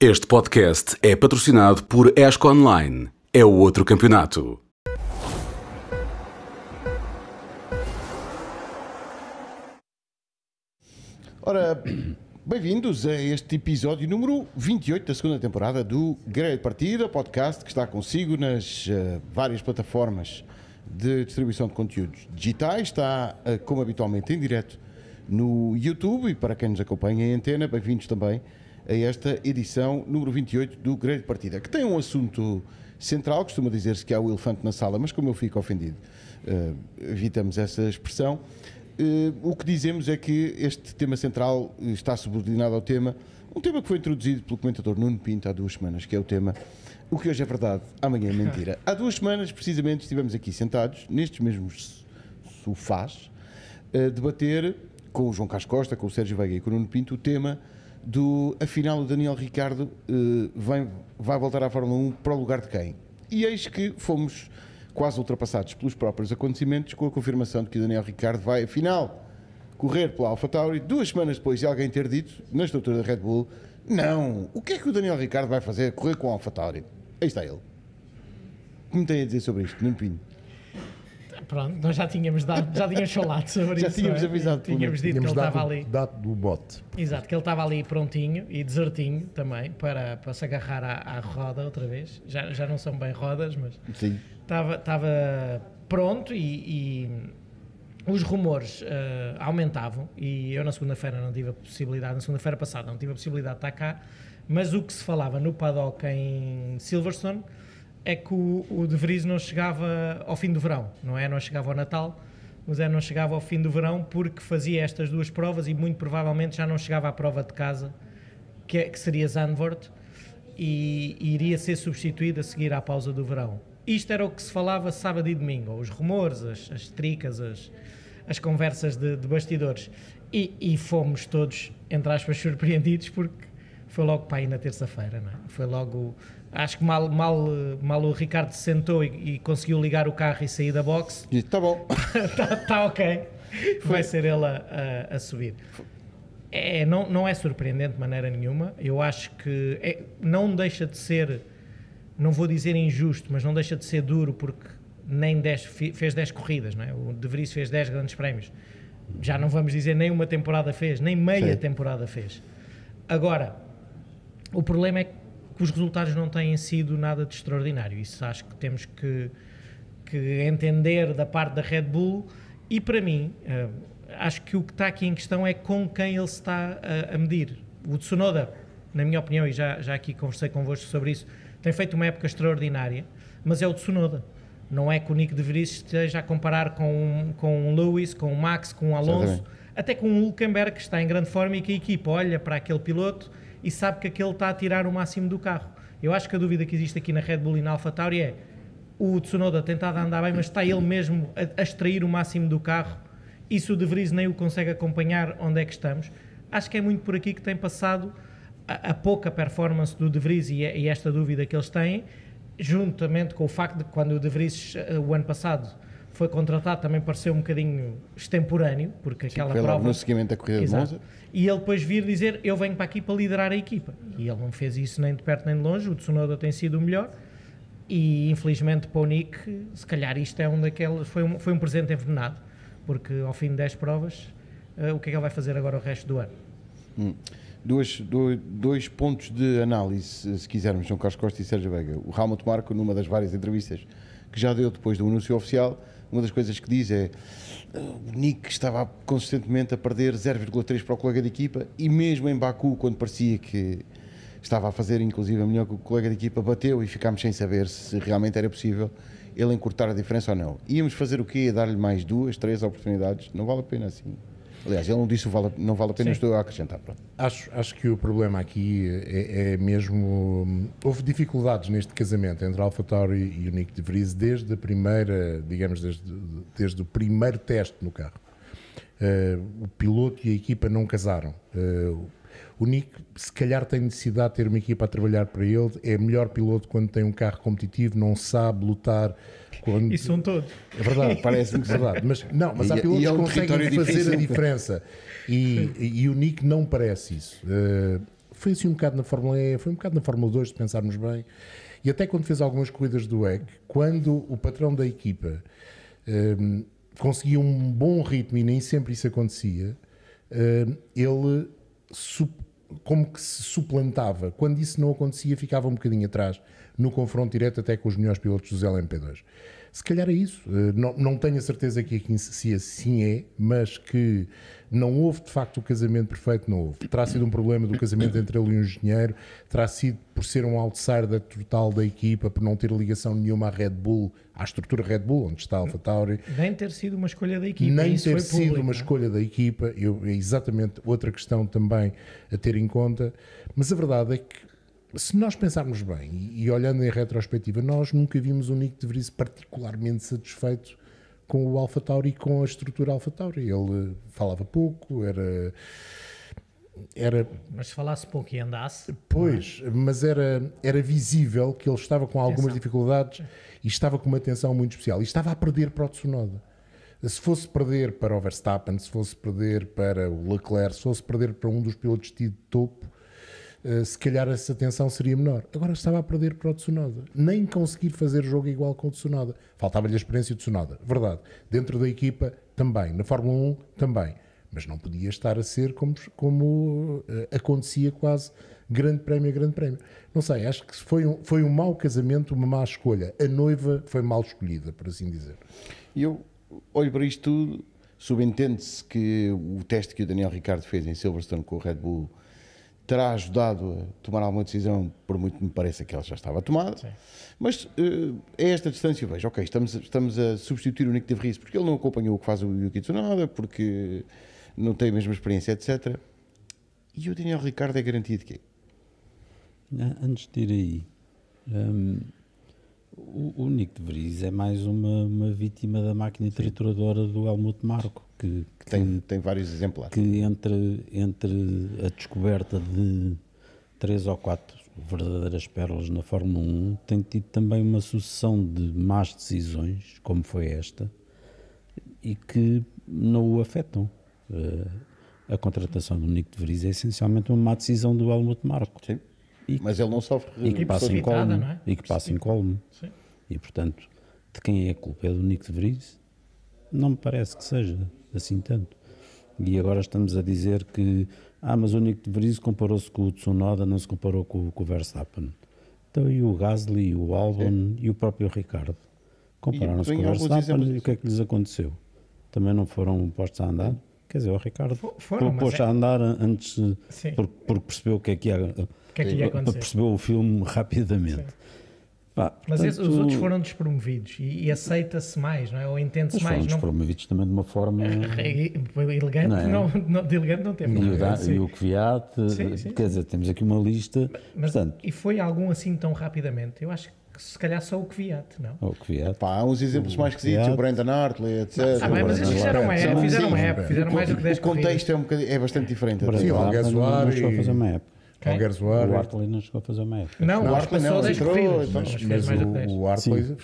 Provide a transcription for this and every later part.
Este podcast é patrocinado por ESCO Online. É o outro campeonato. Ora, bem-vindos a este episódio número 28 da segunda temporada do Grande Partida, podcast que está consigo nas uh, várias plataformas de distribuição de conteúdos digitais. Está, uh, como habitualmente, em direto no YouTube e para quem nos acompanha em antena, bem-vindos também a esta edição número 28 do Grande Partida, que tem um assunto central, costuma dizer-se que há o elefante na sala, mas como eu fico ofendido, uh, evitamos essa expressão. Uh, o que dizemos é que este tema central está subordinado ao tema, um tema que foi introduzido pelo comentador Nuno Pinto há duas semanas, que é o tema O que hoje é verdade, amanhã é mentira. Há duas semanas, precisamente, estivemos aqui sentados, nestes mesmos sofás, a debater com o João Carlos Costa, com o Sérgio Veiga e com o Nuno Pinto o tema do afinal o Daniel Ricardo uh, vai, vai voltar à Fórmula 1 para o lugar de quem? E eis que fomos quase ultrapassados pelos próprios acontecimentos com a confirmação de que o Daniel Ricardo vai, afinal, correr pela AlphaTauri duas semanas depois de alguém ter dito, na estrutura da Red Bull, não, o que é que o Daniel Ricardo vai fazer? Correr com a AlphaTauri. Aí está ele. O que me tem a dizer sobre isto, Nuno Pinho? Pronto, nós já tínhamos dado, já tínhamos falado sobre Já isso. tínhamos não é? avisado, Tínhamos dito Tínhamos que ele estava ali. dado do bote. Exato, que ele estava ali prontinho e desertinho também para, para se agarrar à, à roda outra vez. Já, já não são bem rodas, mas Sim. estava, estava pronto e, e os rumores eh, aumentavam e eu na segunda-feira não tive a possibilidade, na segunda-feira passada não tive a possibilidade de estar cá, mas o que se falava no paddock em Silverstone é que o, o De Vries não chegava ao fim do verão, não é? Não chegava ao Natal, mas é não chegava ao fim do verão porque fazia estas duas provas e muito provavelmente já não chegava à prova de casa, que, é- que seria Zandvoort, e, e iria ser substituído a seguir à pausa do verão. Isto era o que se falava sábado e domingo, os rumores, as, as tricas, as, as conversas de, de bastidores. E, e fomos todos, entre aspas, surpreendidos porque foi logo para aí na terça-feira, não é? Foi logo. Acho que mal, mal, mal o Ricardo se sentou e, e conseguiu ligar o carro e sair da box, Disse, tá bom. está tá ok, vai ser ele a, a- a subir. É, não, não é surpreendente de maneira nenhuma. Eu acho que é- não deixa de ser, não vou dizer injusto, mas não deixa de ser duro porque nem 10, fi- fez 10 corridas, não é? O De Vries fez 10 grandes prémios. Já não vamos dizer nem uma temporada fez, nem meia Sim. temporada fez. Agora, o problema é que os resultados não têm sido nada de extraordinário. Isso acho que temos que, que entender da parte da Red Bull. E para mim, eh, acho que o que está aqui em questão é com quem ele se está a, a medir. O Tsunoda, na minha opinião, e já, já aqui conversei convosco sobre isso, tem feito uma época extraordinária, mas é o Tsunoda. Não é que o Nick de Vries esteja a comparar com, com o Lewis, com o Max, com o Alonso, até com o Hulkenberg, que está em grande forma e que a equipa olha para aquele piloto e sabe que aquele está a tirar o máximo do carro. Eu acho que a dúvida que existe aqui na Red Bull e na AlphaTauri é o Tsunoda tentado andar bem, mas está ele mesmo a, a extrair o máximo do carro se o De Vries nem o consegue acompanhar onde é que estamos. Acho que é muito por aqui que tem passado a, a pouca performance do De Vries e, e esta dúvida que eles têm, juntamente com o facto de que quando o De Vries eh, o ano passado foi contratado também pareceu um bocadinho extemporâneo, porque aquela Foi prova... no seguimento da corrida de Exato. Monza. E ele depois vir dizer: Eu venho para aqui para liderar a equipa. E ele não fez isso nem de perto nem de longe. O Tsunoda tem sido o melhor. E infelizmente para o Nick, se calhar isto é um daqueles. Foi um, foi um presente envenenado. Porque ao fim de 10 provas, eh, o que é que ele vai fazer agora o resto do ano? Dois, dois, dois pontos de análise, se quisermos, João Carlos Costa e Sérgio Veiga. O Helmut Marko, numa das várias entrevistas que já deu depois do anúncio oficial, uma das coisas que diz é "Ah, o Nick estava consistentemente a perder 0,3 para o colega de equipa e mesmo em Baku, quando parecia que estava a fazer inclusive a melhor que o colega de equipa, bateu e ficámos sem saber se realmente era possível ele encurtar a diferença ou não. Íamos fazer o quê? Dar-lhe mais duas, três oportunidades? Não vale a pena assim. Aliás, ele não disse vale, não vale a pena, Sim. estou a acrescentar. Pronto. Acho, acho que o problema aqui é, é mesmo. hum, Houve dificuldades neste casamento entre Alpha Tauri e o Nick de Vries desde a primeira, digamos, desde, desde o primeiro teste no carro. Eh, o piloto e a equipa não casaram. Eh, o Nick, se calhar, tem necessidade de ter uma equipa a trabalhar para ele. É melhor piloto quando tem um carro competitivo, não sabe lutar. Quando... E são todos. É verdade, parece-me que é verdade. Mas, não, mas E- há pilotos e é um que conseguem fazer difícil. a diferença. E, e o Nick não parece isso. Uh, foi assim um bocado na Fórmula E, foi um bocado na Fórmula 2, se pensarmos bem. E até quando fez algumas corridas do WEC, quando o patrão da equipa um, conseguia um bom ritmo, e nem sempre isso acontecia, um, ele como que se suplantava. Quando isso não acontecia, ficava um bocadinho atrás no confronto direto até com os melhores pilotos dos LMP2. Se calhar é isso. Eh, não, não tenho a certeza que aqui se assim é, mas que não houve de facto o casamento perfeito, não houve. Terá sido um problema do casamento entre ele e o engenheiro, terá sido por ser um outsider total da equipa, por não ter ligação nenhuma à Red Bull, à estrutura Red Bull, onde está a Alfa Tauri. Nem ter sido uma escolha da equipa. Nem ter sido público, uma é? escolha da equipa, eu, é exatamente outra questão também a ter em conta. Mas a verdade é que se nós pensarmos bem e, e, olhando em retrospectiva, nós nunca vimos o Nick de Vries particularmente satisfeito com o Alpha Tauri e com a estrutura Alpha Tauri. Ele falava pouco, era. Era, mas se falasse pouco e andasse. Pois, é? mas era, era visível que ele estava com algumas dificuldades e estava com uma tensão muito especial. E estava a perder para o Tsunoda. Se fosse perder para o Verstappen, se fosse perder para o Leclerc, se fosse perder para um dos pilotos de topo, eh, se calhar essa tensão seria menor. Agora estava a perder para o Tsunoda. Nem conseguir fazer jogo igual com o Tsunoda. Faltava-lhe a experiência de Tsunoda. Verdade. Dentro da equipa, também. Na Fórmula 1, também. Mas não podia estar a ser como, como uh, acontecia quase grande prémio a grande prémio. Não sei, acho que foi um, foi um mau casamento, uma má escolha. A noiva foi mal escolhida, por assim dizer. E eu olho para isto tudo, subentende-se que o teste que o Daniel Ricardo fez em Silverstone com o Red Bull terá ajudado a tomar alguma decisão, por muito que me pareça que ela já estava tomada. Sim. Mas uh, a esta distância vejo, ok, estamos, estamos a substituir o Nick de Vries porque ele não acompanhou o que faz o Yuki Tsunoda, porque não tem a mesma experiência, etc. E o Daniel Ricardo é garantido de quê? Antes de ir aí, um, o, o, Nick de Vries é mais uma, uma vítima da máquina trituradora do Helmut Marko que, que tem, tem vários exemplares. Que entre, entre a descoberta de três ou quatro verdadeiras pérolas na Fórmula 1, tem tido também uma sucessão de más decisões, como foi esta, e que não o afetam. Uh, a contratação do Nico de Vries é essencialmente uma má decisão do Helmut Marko. Sim. E, Mas ele não sofre e que passa em colme, é? e que passa em colme. E portanto, de quem é a culpa? É do Nico de Vries? Não me parece que seja assim tanto. E agora estamos a dizer que, ah, mas o Nico de Vries comparou-se com o Tsunoda, não se comparou com, com o Verstappen. Então, e o Gasly, o Albon e o próprio Ricardo? Compararam-se com o Verstappen e o que é que lhes aconteceu? Também não foram postos a andar? Quer dizer, o Ricardo foram, pôs é... a andar antes, porque, porque, percebeu o que é que ia, que é que ia acontecer. Percebeu o filme rapidamente. Sim. Pá, Mas portanto, os outros foram despromovidos e, e aceita-se mais, não é? Ou entende-se mais. Foram despromovidos não... também de uma forma. elegante, não, é? não, não, de elegante não teve. E o, da, e o Kvyat, quer dizer, temos aqui uma lista. Mas, portanto, e foi algum assim tão rapidamente? Eu acho que se calhar só o Kvyat, não? O Kvyat. Pá, há uns exemplos o mais esquisitos, o Brandon Hartley, etc. Ah, bem, mas eles fizeram uma época, fizeram uma época, fizeram mais do que 10 O contexto é, um é bastante diferente. Sim, o Gasoar e... fazer uma. Okay. O Hartley não chegou a fazer uma época. Não, o Hartley só 10 corridas. Mas, mas o, o Hartley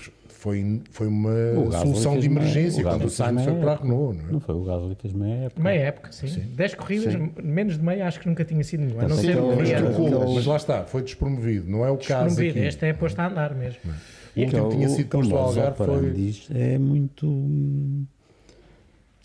foi, foi uma solução de emergência quando o Sainz foi para a Renault. Não, é? não foi, o Gasly fez meia época. Meia época, sim. sim. 10 corridas, sim. menos de meia, acho que nunca tinha sido nenhuma. Não sei mas, mas lá está, foi despromovido, não é o caso aqui. Este é posto a andar mesmo. O último tinha sido posto ao Algarve foi... É muito...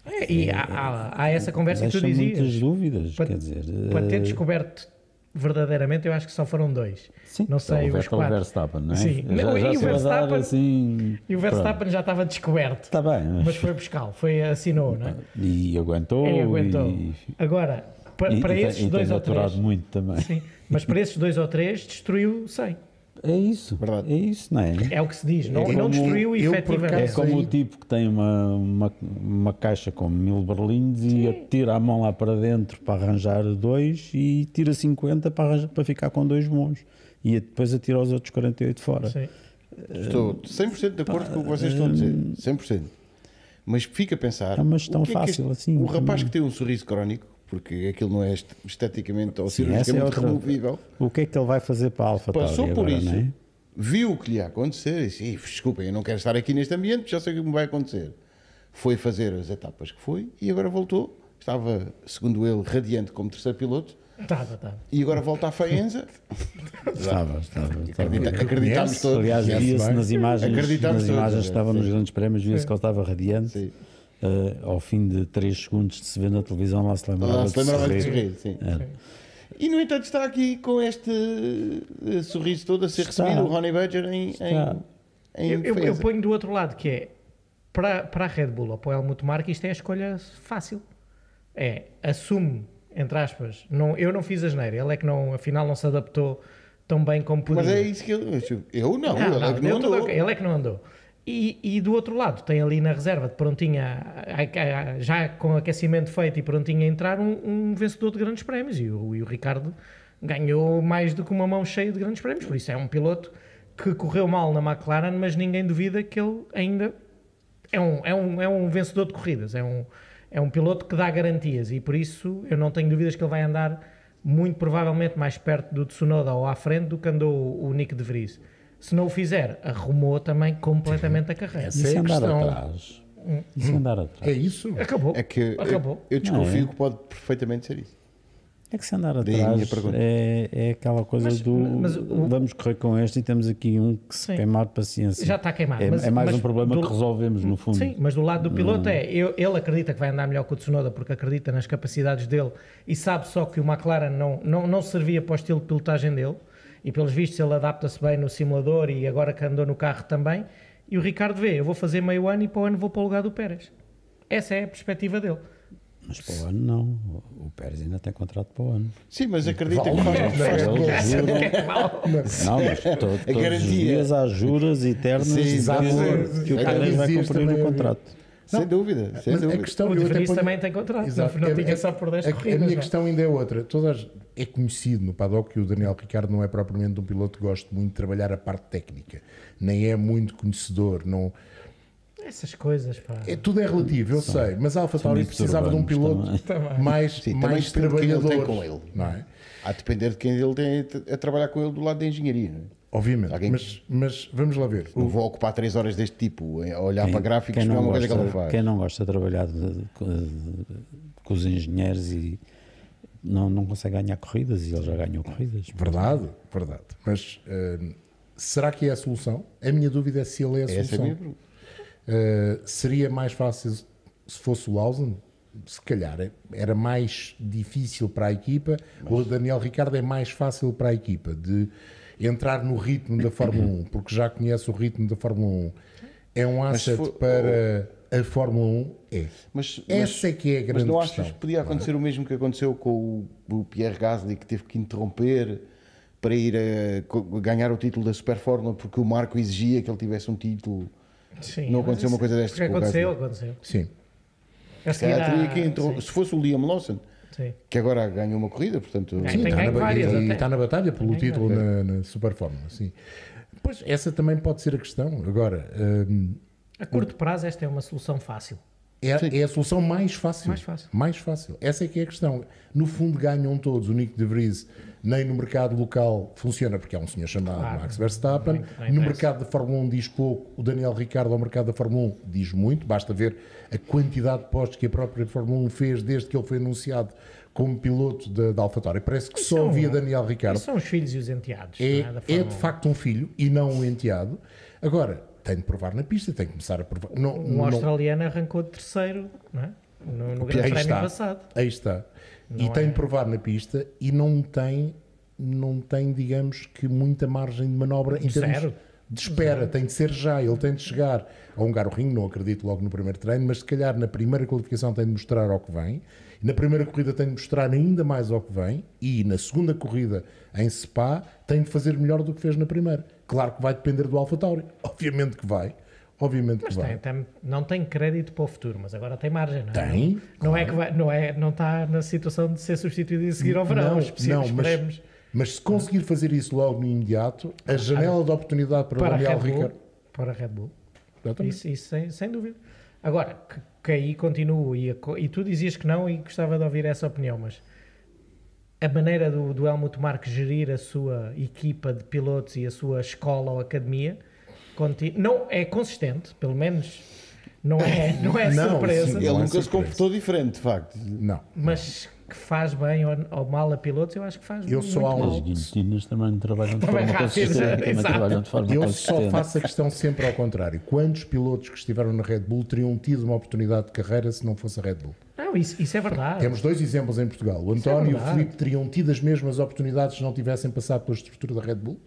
É, e há, há, há, essa conversa que tu dizias. muitas dúvidas, para, quer dizer... Para ter eh, descoberto verdadeiramente, eu acho que só foram dois. Sim, não sei, então, os quatro. Verstappen, não é? Sim, já, já e, o Verstappen, assim, e o Verstappen já estava descoberto. Está bem. Mas, mas foi buscar, foi assinou, não é? E aguentou. E aguentou. E... Agora, para, e, para e, esses dois ou três. muito também. Sim, mas para esses dois ou três destruiu 100. É isso, Verdade. é isso, não é? É o que se diz, não, é não destruiu efetivamente. É como o tipo que tem uma, uma, uma caixa com mil berlindes Sim. e tira a mão lá para dentro para arranjar dois e tira 50 para, arranjar, para ficar com dois bons e depois atira os outros 48 fora. Sim. Estou 100% de acordo com o que vocês estão a dizer, 100%. Mas fica a pensar. É uma gestão é fácil este, assim. O rapaz que tem um sorriso crónico porque aquilo não é esteticamente ou Sim, cirurgicamente é removível. O que é que ele vai fazer para a Alfa Passou por agora, isso, é? viu o que lhe ia acontecer e disse: desculpem, eu não quero estar aqui neste ambiente, já sei o que me vai acontecer. Foi fazer as etapas que foi e agora voltou. Estava, segundo ele, radiante como terceiro piloto. Estava, estava. E agora volta à Faenza. Estava, estava. Acredita- acreditámos todos. Aliás, via-se nas imagens, nas imagens que sim. estava nos grandes prémios, via-se que ele estava radiante. Sim. Eh, ao fim de 3 segundos de se ver na televisão, lá se lembrava Lá de se lembrava de sorrir. sorrir, sim. E no entanto está aqui com este eh, sorriso todo a ser Está. recebido, o Ronnie Badger em, em, em Eu, eu- eu ponho do outro lado, que é para, para a Red Bull ou para o Helmut Marko, isto é a escolha fácil. É, assume, entre aspas, não, eu não fiz a geneira, ele é que não, afinal não se adaptou tão bem como podia. Mas é isso que eu. Eu não, Não, ele não, é que não andou. ele é que não andou. E, e do outro lado, tem ali na reserva, de prontinha, já com aquecimento feito e prontinho a entrar, um, um vencedor de grandes prémios. E o, e o Ricardo ganhou mais do que uma mão cheia de grandes prémios. Por isso é um piloto que correu mal na McLaren, mas ninguém duvida que ele ainda é um, é um, é um vencedor de corridas. É um, é um piloto que dá garantias. E por isso eu não tenho dúvidas que ele vai andar muito provavelmente mais perto do Tsunoda ou à frente do que andou o Nick de Vries. Se não o fizer, arrumou também completamente a carreira. Essa E é a andar questão. atrás? E se andar atrás? É isso? Acabou. É que eu, Acabou. eu desconfio Não é? que pode perfeitamente ser isso. É que se andar atrás é, é aquela coisa Mas- do mas o- vamos correr com este e temos aqui um que se Sim. queimar de paciência. Já está queimado. É, mas- é mais mas um problema do- que resolvemos no fundo. Sim, mas do lado do piloto Hum. é, eu- ele acredita que vai andar melhor que o Tsunoda porque acredita nas capacidades dele e sabe só que o McLaren não, não, não servia para o estilo de pilotagem dele e pelos vistos ele adapta-se bem no simulador e agora que andou no carro também e o Ricardo vê, eu vou fazer meio ano e para o ano vou para o lugar do Pérez. Essa é a perspectiva dele. Mas para o ano não. O Pérez ainda tem contrato para o ano. Sim, mas acredita Vale que faz, faz- não é? Não, mas to- todos os garantia. dias há juras eternas Sim, que, o Pérez vai cumprir o a- contrato. Sem dúvida, sem Mas dúvida. a questão O de Vries ponho- também tem contrato, Exato. não, não É- tinha é- só por 10 a, corridas. A minha não é? questão ainda é outra. Todas, é conhecido no paddock que o Daniel Ricciardo não é propriamente um piloto que gosta muito de trabalhar a parte técnica. Nem é muito conhecedor. Não, Essas coisas, pá. é, tudo é relativo, eu sei. Mas a AlphaTauri muito precisava de um piloto também. mais, Sim, também mais depende de quem ele trabalhador. tem com ele. Não é? Há de depender de quem ele tem a trabalhar com ele do lado da engenharia. não é? Obviamente. Alguém- Mas, mas vamos lá ver. Não vou ocupar 3 horas deste tipo a olhar para gráficos, não é uma coisa que ele faz. quem não gosta de trabalhar de- de- de- com os engenheiros e não, não consegue ganhar corridas e ele já ganhou corridas. Verdade, verdade. Mas hum, será que é a solução? A minha dúvida é se ele é a é solução. pergunta. Uh, seria mais fácil se fosse o Lawson? Se calhar é- era mais difícil para a equipa. O Daniel Ricardo é mais fácil para a equipa de entrar no ritmo da Fórmula 1, porque já conhece o ritmo da Fórmula 1. É um Mas se asset for- para a Fórmula 1? É. Mas, Essa é que é a mas grande não questão. achas que podia acontecer o mesmo que aconteceu com o, o Pierre Gasly, que teve que interromper para ir a, ganhar o título da Super Fórmula porque o Marco exigia que ele tivesse um título? Sim, não mas aconteceu uma coisa destas Aconteceu, aconteceu. Sim. A Se seguir calhar teria há- que interrom- sim, Se fosse o Liam Lawson, sim. que agora ganhou uma corrida, portanto. Sim, está, na, várias e- está na batalha pelo Tem título na, na Super Fórmula. Sim. Pois, essa também pode ser a questão. Agora, hum, A curto prazo, esta é uma solução fácil. É, é a solução mais fácil. Mais fácil. Mais fácil. Essa é que é a questão. No fundo, ganham todos. O Nick de Vries, nem no mercado local funciona, porque há um senhor chamado Claro. Max Verstappen. No mercado da Fórmula 1 diz pouco. O Daniel Ricardo, ao mercado da Fórmula 1, diz muito. Basta ver a quantidade de postos que a própria Fórmula 1 fez desde que ele foi anunciado como piloto da, AlphaTauri. Parece que só São- havia Daniel Ricardo. São os filhos e os enteados. É, é, é de 1. facto um filho e não um enteado. Agora, tem de provar na pista, tem que começar a provar. Não, Um não- australiano arrancou de terceiro não é? no, no Grande Prémio passado. Aí está. E Não tem é- de provar na pista e não tem, não tem, digamos que, muita margem de manobra em termos Zero. de espera. Tem de ser já, ele tem de chegar a um ringue, não acredito logo no primeiro treino, mas se calhar na primeira qualificação tem de mostrar ao que vem. Na primeira corrida tem de mostrar ainda mais ao que vem e na segunda corrida em Spa tem de fazer melhor do que fez na primeira. Claro que vai depender do AlphaTauri. Obviamente que vai. Obviamente Mas que tem, tem- não tem crédito para o futuro, mas agora tem margem, não é? Tem, Não, é que vai, não, é, não está na situação de ser substituído e seguir ao verão. Não, não, mas, mas se conseguir fazer isso logo no imediato, a janela de oportunidade para, para a Daniel. Ricciardo. Para a Red Bull. Exatamente. Isso, isso sem, sem dúvida. Agora, que, que aí continuo, e, a e tu dizias que não, e gostava de ouvir essa opinião, mas a maneira do, do Helmut Marko gerir a sua equipa de pilotos e a sua escola ou academia conti- não é consistente, pelo menos Não é, não é Não, surpresa, sim, Ele Não é nunca se surpresa. comportou diferente, de facto. Não. mas que faz bem ou, ou mal a pilotos, eu acho que faz Eu muito só um- mal. As guilhotinas também trabalham de forma rápido, consistente. Também trabalham de forma Eu consistente. só faço a questão sempre ao contrário. Quantos pilotos que estiveram na Red Bull teriam tido uma oportunidade de carreira se não fosse a Red Bull? Não, isso, isso é verdade. Temos dois exemplos em Portugal. O António e o. Filipe teriam tido as mesmas oportunidades se não tivessem passado pela estrutura da Red Bull?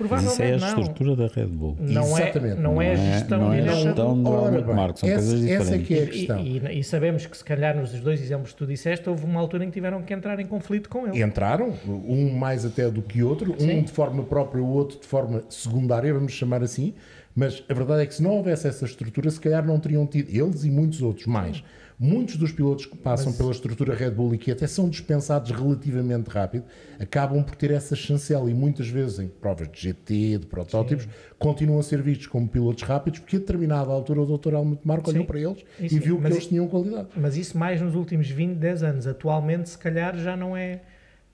Mas Provavelmente isso é a não. estrutura da Red Bull. Não é, Exatamente. não é a Não é- gestão não é a direta gestão do- Helmut Marko, são essa, coisas essa é diferentes. que é a E, questão. e- e sabemos que se calhar nos dois exemplos que tu disseste houve uma altura em que tiveram que entrar em conflito com ele. Entraram, um mais até do que outro, um de forma própria, o outro de forma secundária, vamos chamar assim, mas a verdade é que se não houvesse essa estrutura, se calhar não teriam tido, eles e muitos outros mais. Muitos dos pilotos que passam pela estrutura Red Bull e que até são dispensados relativamente rápido, acabam por ter essa chancela e muitas vezes em provas de GT, de protótipos, continuam a ser vistos como pilotos rápidos, porque a determinada altura o Dr. Helmut Marko olhou Sim. para eles Isso, e viu que mas eles tinham qualidade. Mas isso mais nos últimos 20, 10 anos. Atualmente, se calhar, já não é.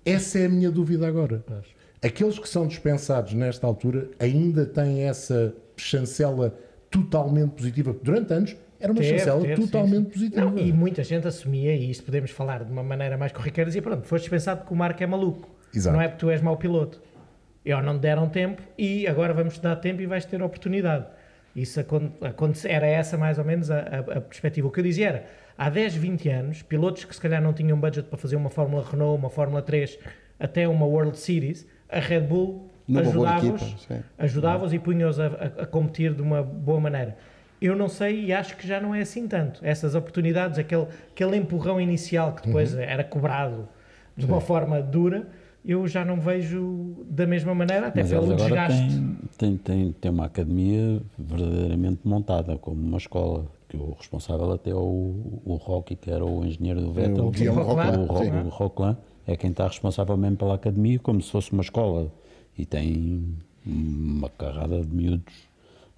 Essa é a minha dúvida agora. Aqueles que são dispensados nesta altura ainda têm essa chancela totalmente positiva, porque durante anos era uma Teve, chancela teve, totalmente sim. positiva. Não, e muita gente assumia, e isto podemos falar de uma maneira mais corriqueira, dizia: pronto, foste dispensado porque o Marco é maluco. Exato. Não é porque tu és mau piloto. E ou não te deram tempo e agora vamos te dar tempo e vais ter oportunidade. Isso era essa mais ou menos a, a- a perspectiva. O que eu dizia era, há 10, 20 anos, pilotos que se calhar não tinham budget para fazer uma Fórmula Renault, uma Fórmula 3, até uma World Series, a Red Bull ajudava-os ajudava-os e punha-os a, a- a competir de uma boa maneira. Eu não sei e acho que já não é assim tanto. Essas oportunidades, aquele, aquele empurrão inicial que depois era cobrado de uma forma dura, eu já não vejo da mesma maneira, até Mas pelo agora desgaste. têm, têm, têm, têm uma academia verdadeiramente montada, como uma escola, que o responsável até é o, o Rocky, que era o engenheiro do Vettel, o Roquelin. o, Ro- Sim. o Roquelin, é quem está responsável mesmo pela academia, como se fosse uma escola. E tem uma carrada de miúdos.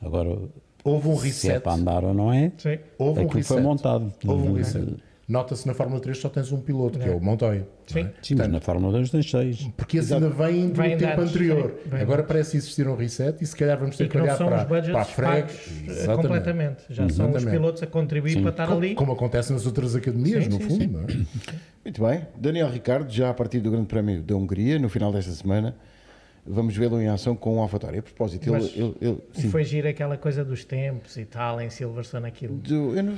Agora, Houve um se é reset. para andar ou não é, Sim. Houve um aquilo foi reset. montado. Houve um reset. Nota-se na Fórmula 3 só tens um piloto, que é o Montoya. Sim. é? Sim, mas na Fórmula 2 tens seis. Porque esse ainda vem do Vem tempo dados, anterior. sim, vem Agora parece existir um reset e se calhar vamos ter E que que olhar são para, os budgets para a freg. Exatamente. completamente. Já são os Exatamente. pilotos a contribuir para estar ali. Como acontece nas outras academias, Sim, no sim, fundo. sim. não é? Muito bem. Daniel Ricardo, já a partir do Grande Prémio da Hungria, no final desta semana, vamos vê-lo em ação com o AlphaTauri. A propósito, ele, ele, ele- sim. Foi giro aquela coisa dos tempos e tal, em Silverstone, aquilo. Do- eu não-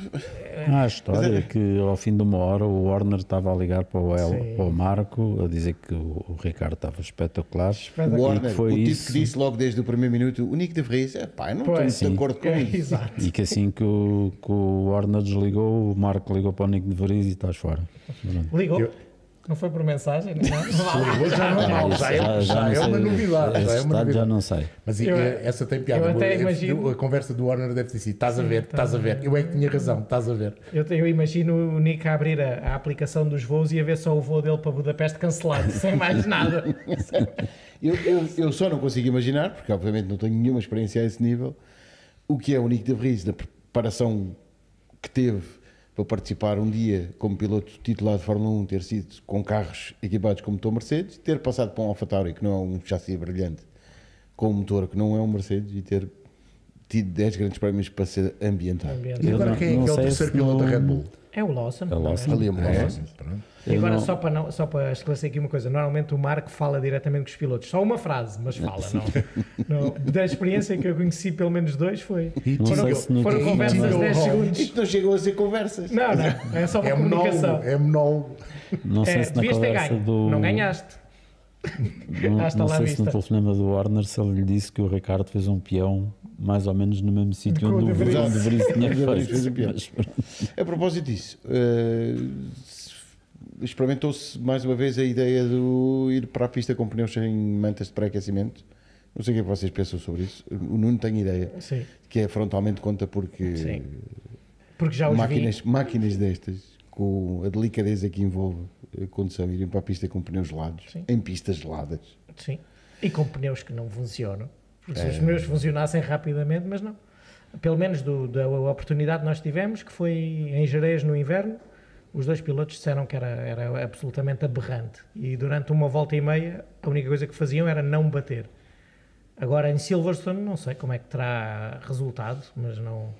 Há a história é que ao fim de uma hora o Warner estava a ligar para o, El, Sim. para o Marco a dizer que o, Ricardo estava espetacular. o Warner, foi o tipo isso. que disse logo desde o primeiro minuto, o Nick de Vries, é pá, não Pois, estou muito de acordo com É, isso. Exato. E que assim que o, que o Warner desligou, o Marco ligou para o Nick de Vries e estás fora. Ligou? Eu- Não foi por mensagem? Não, Não. Já não é mau, já é, já não é uma sei, novidade. Já é uma detalhe já novidade. não sei. Mas Eu- eh, essa tem piada. eu até Eu- imagino- A conversa do Warner deve ter sido: estás a ver, estás a ver. Eu é que tinha razão, estás a ver. Eu, eu imagino o Nick a abrir a, a aplicação dos voos e a ver só o voo dele para Budapeste cancelado, sem mais nada. Eu, eu, eu só não consigo imaginar, porque obviamente não tenho nenhuma experiência a esse nível, o que é o Nick de Vries na preparação que teve para participar um dia como piloto titular de Fórmula 1, ter sido com carros equipados com motor Mercedes, ter passado para um AlphaTauri que não é um chassi brilhante, com um motor que não é um Mercedes e ter tido 10 grandes prémios para ser ambientado. E agora quem é não que é o terceiro piloto da Red Bull? É o Lawson. É o Lawson. Ali é É, Lawson. pronto. E agora, não- só, para não, só para esclarecer aqui uma coisa, normalmente o Marco fala diretamente com os pilotos, só uma frase, mas fala, não, não. Da experiência que eu conheci, pelo menos dois foi. Não Foram, sei se no- foram conversas de tinha 10 o- segundos. Isto não chegou a ser conversas. Não, não, é só uma É comunicação. monólogo, é monólogo. Não sei É, se na devias ter conversa ganho, do. não ganhaste. Não, não sei se no telefonema do Warner se ele lhe disse que o Ricardo fez um peão mais ou menos no mesmo sítio onde o Vries. Tinha um feito. A propósito disso, eh, experimentou-se mais uma vez a ideia do ir para a pista com pneus sem mantas de pré-aquecimento. Não sei o que é que vocês pensam sobre isso. O Nuno tem ideia Sim, que é frontalmente conta porque Sim. porque já os máquinas, vi. máquinas destas, com a delicadeza que envolve a condução, irem para a pista com pneus gelados, Sim. em pistas geladas. Sim. E com pneus que não funcionam. Porque se É. os pneus funcionassem rapidamente, mas não. Pelo menos do- da oportunidade que nós tivemos, que foi em Jerez no inverno, os dois pilotos disseram que era, era absolutamente aberrante. E durante uma volta e meia, a única coisa que faziam era não bater. Agora em Silverstone, não sei como é que terá resultado, mas não.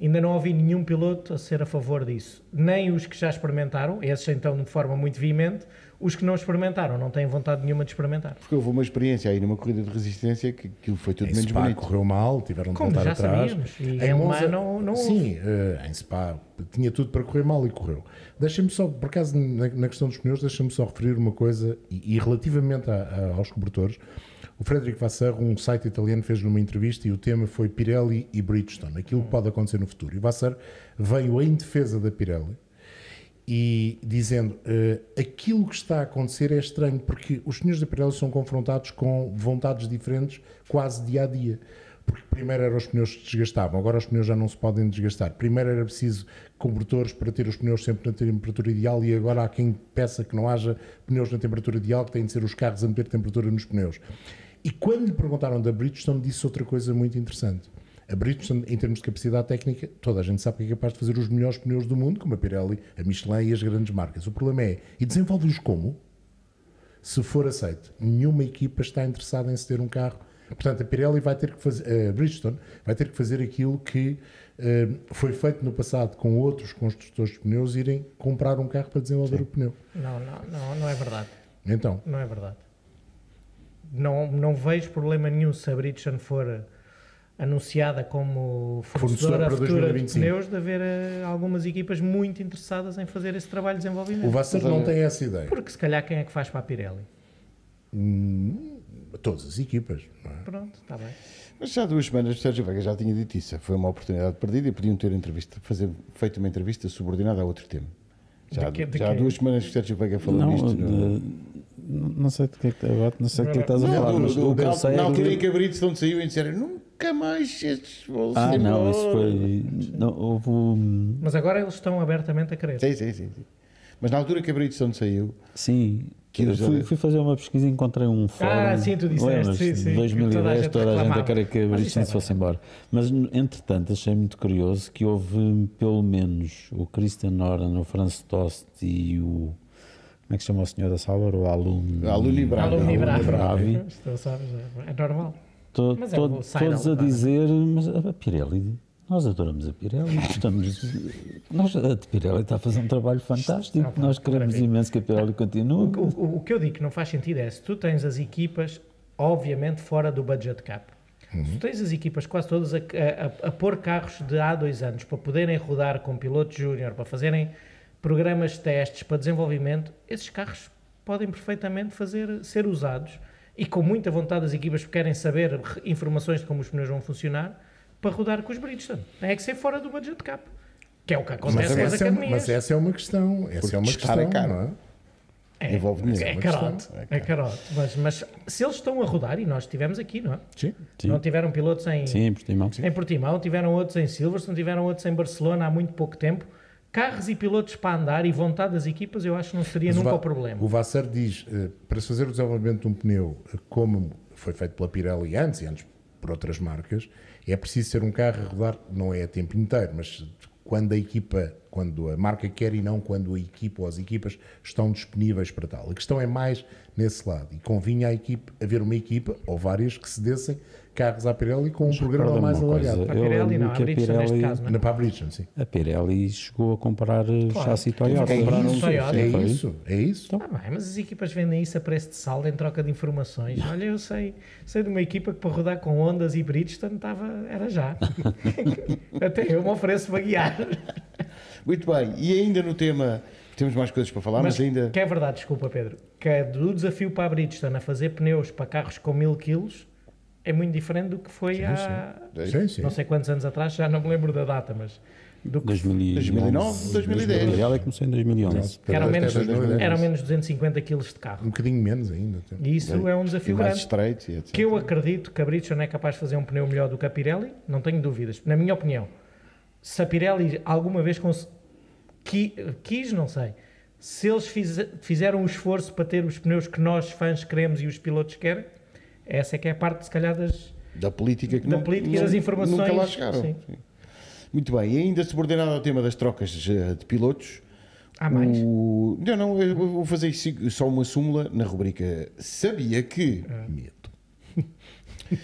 Ainda não ouvi nenhum piloto a ser a favor disso. Nem os que já experimentaram, esses então de forma muito veemente, os que não experimentaram, não têm vontade nenhuma de experimentar. Porque houve uma experiência aí numa corrida de resistência que aquilo foi tudo em menos Spa bonito. correu mal, tiveram de Como voltar já atrás. sabíamos, e Em Monza- não- não houve. Sim, eh, em Spa tinha tudo para correr mal e correu. Deixa-me só, por acaso, na, na questão dos pneus, deixa-me só referir uma coisa, e, e relativamente a- a- aos cobertores, o Frederico Vassar, um site italiano, fez numa entrevista e o tema foi Pirelli e Bridgestone, aquilo que pode acontecer no futuro. E Vassar veio em defesa da Pirelli, e dizendo eh, aquilo que está a acontecer é estranho porque os senhores da Pirelli são confrontados com vontades diferentes quase dia a dia. Porque primeiro eram os pneus que desgastavam, agora os pneus já não se podem desgastar. Primeiro era preciso cobertores para ter os pneus sempre na temperatura ideal e agora há quem peça que não haja pneus na temperatura ideal, que têm de ser os carros a meter temperatura nos pneus. E quando lhe perguntaram da Bridgestone, disse outra coisa muito interessante. A Bridgestone, em termos de capacidade técnica, toda a gente sabe que é capaz de fazer os melhores pneus do mundo, como a Pirelli, a Michelin e as grandes marcas. O problema é, e desenvolve-os como? Se for aceito. Nenhuma equipa está interessada em se ter um carro. Portanto, a Pirelli vai ter que fazer, a Bridgestone vai ter que fazer aquilo que eh, foi feito no passado com outros construtores de pneus, irem comprar um carro para desenvolver o pneu. Não, não, não, não é verdade. Então, Não é verdade. Não, não vejo problema nenhum se a Bridgestone for anunciada como Fornecedora fornecedora para futura de 2025. pneus, de haver eh, algumas equipas muito interessadas em fazer esse trabalho de desenvolvimento. o Vassar não tem essa ideia. Porque se calhar quem é que faz para a Pirelli? Todas as equipas. Não é? Pronto, está bem. Mas já há duas semanas o Sérgio Veiga já tinha dito isso. Foi uma oportunidade perdida e podiam ter entrevista, fazer, feito uma entrevista subordinada a outro tema. Já, De de já há duas semanas que o Sérgio Veiga falou Não, nisto. no- não sei do que é que agora não sei do que é que estás a Não, falar, do- mas do- o que eu na- altura que- em que a Bridgestone saiu e disseram nunca mais estes vão Ah, não, embora." isso foi. Não, houve um. Mas agora eles estão abertamente a querer. Sim, sim, sim, sim. Mas na altura que a Bridgestone saiu, Sim, Que fui, fui fazer uma pesquisa e encontrei um fórum. Ah, sim, tu disseste, sim, sim, De que 2010, toda a gente, a querer que a Bridgestone é se fosse embora. Mas, entretanto, achei muito curioso que houve pelo menos o Christian Noran, o Franz Tost e o. Como é que se chama o senhor da Sauber? O Alun. Aluni Alumni Braga. Bravi. Isto, sabes, é- é normal. To- é to- todos a dizer, mas a Pirelli, nós adoramos a Pirelli, gostamos, nós, a Pirelli está a fazer um trabalho fantástico, nós queremos maravilha. imenso que a Pirelli continue. O, o- o que eu digo que não faz sentido é se tu tens as equipas, obviamente, fora do budget cap. Se tu tens as equipas quase todas a, a- a pôr carros de há dois anos para poderem rodar com piloto júnior, para fazerem programas de testes para desenvolvimento, esses carros podem perfeitamente fazer, ser usados e com muita vontade as equipas que querem saber informações de como os pneus vão funcionar para rodar com os Bridgestone. É que ser fora do budget cap. Que é o que Mas acontece nas essa, é, academias. mas essa é uma questão. Essa Porque é uma testar questão. é caro. não é? É, Envolve dinheiro, É, é carote. É é carote. Mas, mas se eles estão a rodar, e nós estivemos aqui, não é? Sim. Sim. Não tiveram pilotos em, Sim, Portimão. em Portimão, tiveram outros em Silverstone, tiveram outros em Barcelona há muito pouco tempo. Carros e pilotos para andar e vontade das equipas, eu acho que não seria Mas nunca Va- o problema. O Vassar diz, eh, para se fazer o desenvolvimento de um pneu, eh, como foi feito pela Pirelli antes e antes por outras marcas, é preciso ser um carro a rodar, não é a tempo inteiro, mas quando a equipa, quando a marca quer e não quando a equipa ou as equipas estão disponíveis para tal. A questão é mais nesse lado. E convinha à equipe, haver uma equipa, ou várias, que cedessem carros à Pirelli com um programa mais alargado. Para a Pirelli, não, a Bridgestone neste Pirelli- caso, não é? Na para a Bridgestone, sim. A Pirelli chegou a comprar eh, Claro. chassi Toyota. É É um isso, Toyota. é isso, é isso. Ah, bem, mas as equipas vendem isso a preço de saldo em troca de informações. Olha, eu sei, sei de uma equipa que para rodar com Ondas e Bridgestone estava, era já. Até eu me ofereço para guiar. Muito bem, e ainda no tema, temos mais coisas para falar, mas, Mas ainda. que é verdade, desculpa Pedro, que é do desafio para a Bridgestone a fazer pneus para carros com mil quilos é muito diferente do que foi há Sim, sim. não sei quantos anos atrás, já não me lembro da data, mas do que 2011, 2009, 2010. A Pirelli começou em 2011. que eram menos, 2010. eram menos 250 quilos de carro. Um bocadinho menos ainda. E isso é um desafio grande. estreito, etc. Que eu acredito que a Bridgestone é capaz de fazer um pneu melhor do que a Pirelli, não tenho dúvidas. Na minha opinião, se a Pirelli alguma vez cons- qui- quis, não sei, se eles fize- fizeram um esforço para ter os pneus que nós fãs queremos e os pilotos querem, essa é que é a parte, se calhar, das, Da política que da não, política não- das informações. Nunca lá chegaram. Sim. Sim. Muito bem, e ainda subordinado ao tema das trocas eh, de pilotos. Há mais? o- Não, não, eu vou fazer só uma súmula na rubrica Sabia que. Ah. Medo.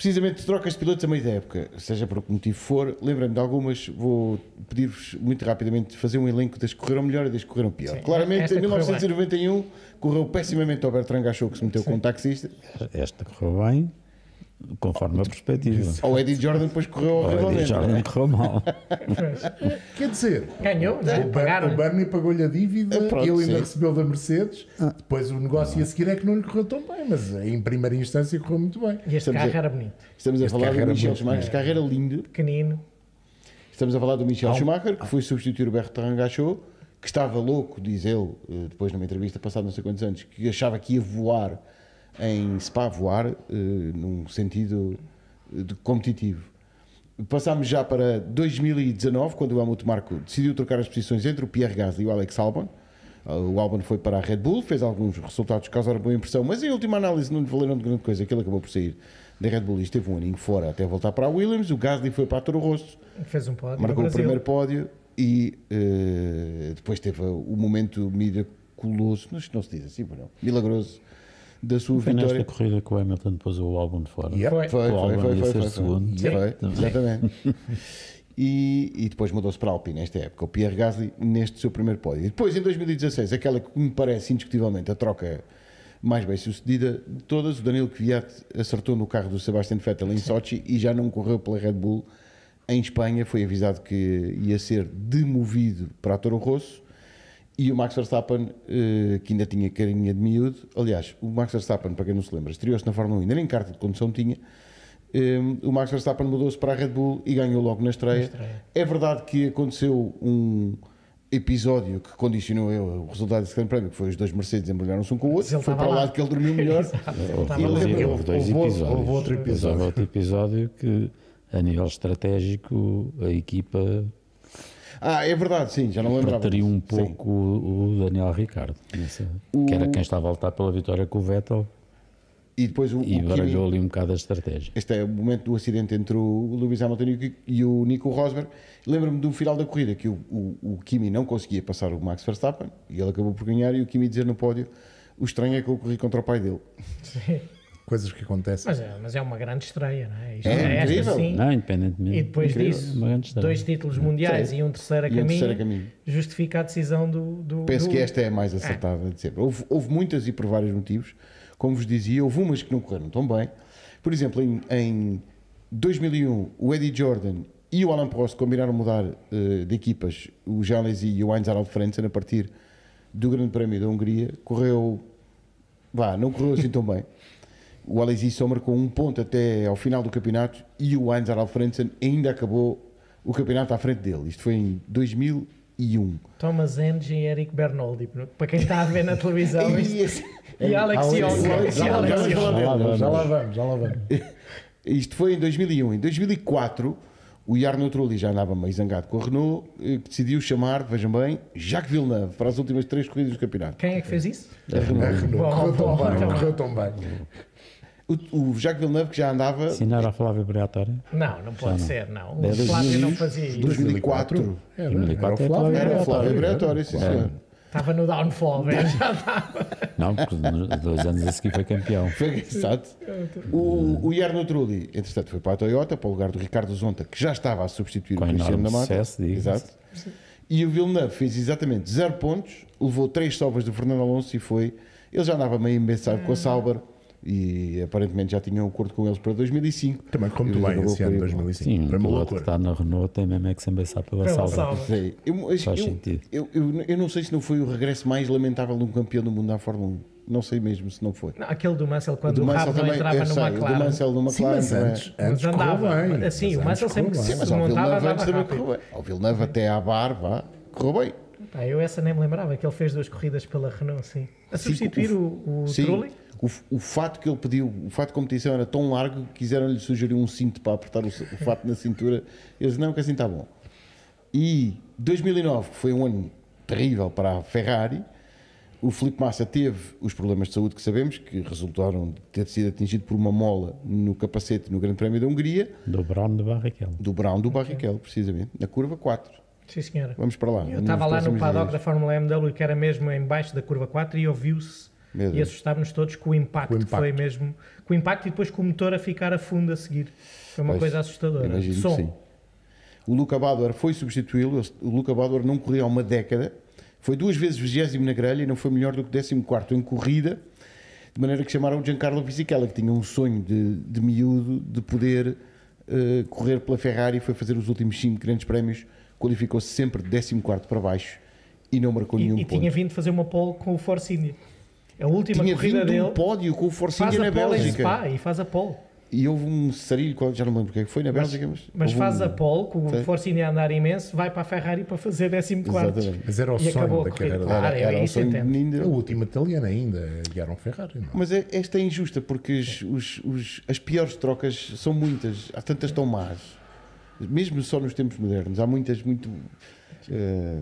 precisamente de trocas de pilotos a meio da época, seja por que motivo for, lembrando de algumas, vou pedir-vos muito rapidamente fazer um elenco das que correram melhor e das que correram pior. Sim, Claramente, em correu 1991, correu pessimamente ao Bertrand Gachot, que se meteu com um taxista, Esta correu bem, conforme a perspectiva. ao Eddie Jordan, depois correu O Eddie. Jordan correu mal. Quer dizer, Ganhou, né? o, Ber- o Bernie pagou-lhe a dívida, Ah, pronto, ele ainda sim. recebeu da Mercedes, depois o negócio a seguir é que não lhe correu tão bem, mas em primeira instância correu muito bem. E este Estamos carro a- era bonito. Estamos a Este falar carro do era Michel Schumacher, este carro era lindo. Pequenino. Estamos a falar do Michel um- Schumacher, que foi substituir o Bertrand Gachot, que estava louco, diz ele, eh, depois numa entrevista passada não sei quantos anos, que achava que ia voar em Spa, voar, eh, num sentido eh, competitivo. Passámos já para 2019, quando o Helmut Marko decidiu trocar as posições entre o Pierre Gasly e o Alex Albon. Uh, O Albon foi para a Red Bull, fez alguns resultados que causaram boa impressão, mas em última análise não lhe valeram de grande coisa, aquele acabou por sair da Red Bull e esteve um aninho fora até voltar para a Williams. O Gasly foi para a Toro Rosso, Fez um pódio. marcou o primeiro pódio e eh, depois teve o momento miraculoso, não, não se diz assim, não, milagroso da sua Foi nesta vitória. corrida que o Hamilton pôs o álbum de fora. Yeah. Foi. Foi, O foi, foi, ia foi, ser foi, segundo. foi. Foi, Também. exatamente. E, e depois mudou-se para a Alpine nesta época, o Pierre Gasly neste seu primeiro pódio. E depois em 2016, aquela que me parece indiscutivelmente a troca mais bem sucedida de todas, o Danilo Kvyat acertou no carro do Sebastian Vettel em Sochi e já não correu pela Red Bull em Espanha, foi avisado que ia ser demovido para a Toro Rosso e o Max Verstappen, eh, que ainda tinha carinha de miúdo, aliás, o Max Verstappen, para quem não se lembra, estreou-se na Fórmula 1, ainda nem carta de condução tinha, eh, o Max Verstappen mudou-se para a Red Bull e ganhou logo na estreia. estreia. É verdade que aconteceu um episódio que condicionou eu o resultado desse grande prémio, que foi os dois Mercedes embrulharam-se um com o outro, ele foi para o lá. lado que ele dormiu melhor. Exato, ele Houve, dois episódios. houve outro episódio. houve outro episódio que, a nível estratégico, a equipa Ah, é verdade, sim, já não lembrava. preteriu um pouco o, o Daniel Ricardo, nessa- que era quem estava a lutar pela vitória com o Vettel E depois o, o e Kimi- baralhou ali um bocado a estratégia. Este é o momento do acidente entre o Lewis Hamilton e o- e o Nico Rosberg. Lembro-me do final da corrida que o, o, o Kimi não conseguia passar o Max Verstappen e ele acabou por ganhar. E o Kimi dizer no pódio: O estranho é que eu corri contra o pai dele. Sim. Coisas que acontecem. Mas é, mas é uma grande estreia, não é? Isto É esta incrível. sim. Não, independentemente. E depois Incrível. disso, dois títulos mundiais Sim. e um terceiro a E um caminho, terceiro caminho. justifica a decisão do. do Penso do- que esta é a mais acertada de sempre. Houve, houve muitas e por vários motivos. Como vos dizia, houve umas que não correram tão bem. Por exemplo, em, em 2001, o Eddie Jordan e o Alan Prost combinaram mudar eh, de equipas o Jean Lézy e o Heinz Harald Frentzen a partir do Grande Prémio da Hungria. Correu, vá, não correu assim tão bem. O Alesi só marcou um ponto até ao final do campeonato e o Heinz Harald Frentzen ainda acabou o campeonato à frente dele. Isto foi em 2001. Thomas Enge e Eric Bernoldi, para quem está a ver na televisão. E isto- E Alex Young. Já lá vamos, já lá vamos, já lá vamos. Isto foi em 2001. Em 2004, o Jarno Trulli já andava meio zangado com a Renault, eh, que decidiu chamar, vejam bem, Jacques Villeneuve para as últimas três corridas do campeonato. Quem é que fez isso? A Renault. A Renault bom. correu tão bem. O, o Jacques Villeneuve que já andava Se não era a Flávia Briatore, Não, não pode não. ser, não. É O Flávio 2000, não fazia em isso. 2004. Era, 2004 era o Flávio. é Era o Era Flávio Briatore, sim senhor. Estava no downfall, bem, já estava. não, porque dois anos a seguir foi campeão. Foi exato. O, o Jarno Trulli, entretanto, foi para a Toyota, para o lugar do Ricardo Zonta, que já estava a substituir Com o Cristiano da Mata. Exato. E o Villeneuve fez exatamente zero pontos, levou três sobras do Fernando Alonso e foi. Ele já andava meio embeçado com a Sauber e aparentemente já tinham um acordo com eles para 2005. Também E muito bem esse ano, por ir- 2005. Sim, um uma piloto que está na Renault tem mesmo é que se embaçar pela salva. Sei. Eu, mas Faz eu, sentido. Eu, eu, eu não sei se não foi o regresso mais lamentável de um campeão do mundo na Fórmula 1. Não sei mesmo se não foi. Não, aquele do Mansell, quando do o Mansell não também, entrava eu no sei, o do McLaren. Mansell no Sim, McLaren. mas também. antes, antes Mas correu andava. bem. Assim, Mas o Mansell sempre que. Sim, mas se ao montava, andava antes também rápido. correu bem. Ao Villeneuve até à bar, vá, correu bem. Eu essa nem me lembrava, que ele fez duas corridas pela Renault, sim. A Sim, substituir o, o Sim, Trulli? O, o fato que ele pediu, o fato de competição era tão largo que quiseram-lhe sugerir um cinto para apertar o, o fato na cintura. Eles não, que assim está bom. E 2009, que foi um ano terrível para a Ferrari, o Felipe Massa teve os problemas de saúde que sabemos, que resultaram de ter sido atingido por uma mola no capacete no Grande Prémio da Hungria, Do Brown de Barrichello. do Brown do Barrichello, precisamente, na curva 4. Sim, senhora. Vamos para lá. Eu estava lá no paddock da dias. Fórmula MW, que era mesmo em baixo da curva 4, e ouviu-se Meu E Deus. assustámos-nos todos com o impacto, que foi mesmo. Com o impacto e depois com o motor a ficar a fundo a seguir. Foi uma Pois, coisa assustadora. Imagino Som. sim. O Luca Bador foi substituí-lo. O Luca Bador não corria há uma década. Foi duas vezes vigésimo na grelha e não foi melhor do que décimo quarto em corrida. De maneira que chamaram o Giancarlo Fisichella, que tinha um sonho de, de miúdo de poder eh, correr pela Ferrari. Foi fazer os últimos cinco grandes prémios. Qualificou-se sempre de décimo quarto para baixo e não marcou nenhum E, e ponto. tinha vindo fazer uma pole com o Force India. A última Tinha corrida dele um pódio com o Force India na Bélgica. Spa e faz a pole. E houve um sarilho, já não me lembro o que é que foi na Bélgica, mas, Mas faz um- a pole, com o Force India a andar imenso, vai para a Ferrari para fazer 14 quartos. Exatamente. Mas era o E sonho da carreira dela. é Era o isso, sonho dele. A última italiana ainda, guiaram Ferrari. Não? é? Mas é- esta é injusta porque os- os- os- as piores trocas são muitas, há tantas tão más. Mesmo só nos tempos modernos, há muitas muito. eh,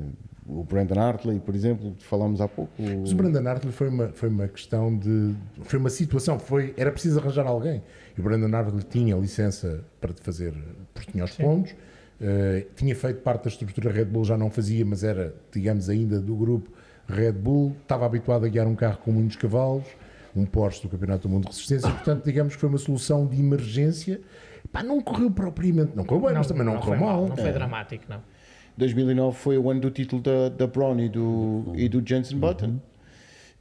o Brandon Hartley, por exemplo, que falámos há pouco. o- Mas o Brandon Hartley foi uma, foi uma questão de. Foi uma situação, foi, era preciso arranjar alguém. E o Brandon Hartley tinha licença para fazer, porque tinha os pontos, eh, tinha feito parte da estrutura Red Bull, já não fazia, mas era, digamos, ainda do grupo Red Bull, estava habituado a guiar um carro com muitos cavalos, um Porsche do Campeonato do Mundo de Resistência, portanto, digamos que foi uma solução de emergência. Pá, não correu propriamente, não correu bem, mas também não, correu foi mal. Não foi dramático, não. 2009 foi o ano do título da, da Brown e do, e do Jensen Button.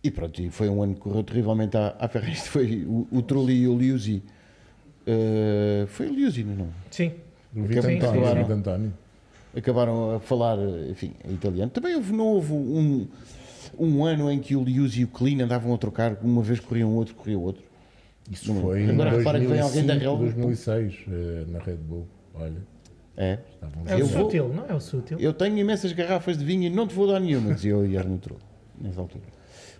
E pronto, e foi um ano que correu terrivelmente à, à Ferrari. Isto Foi o, o Trulli e o Liuzzi. eh, foi o Liuzzi, não? Sim. Vito Sim, António, sim, do sim. Vito António. acabaram a falar, enfim, em italiano. Também houve, não houve um, um ano em que o Liuzzi e o Klein andavam a trocar, uma vez corria um outro, corria outro. Isso Não- foi em Agora repara que vem alguém da 2005, relva. 2006, eh, na Red Bull. Olha, É. estavam É o Eu vou- sutil, não é o sutil. Eu tenho imensas garrafas de vinho e não te vou dar nenhuma, dizia eu e Arno Troll, nessa altura.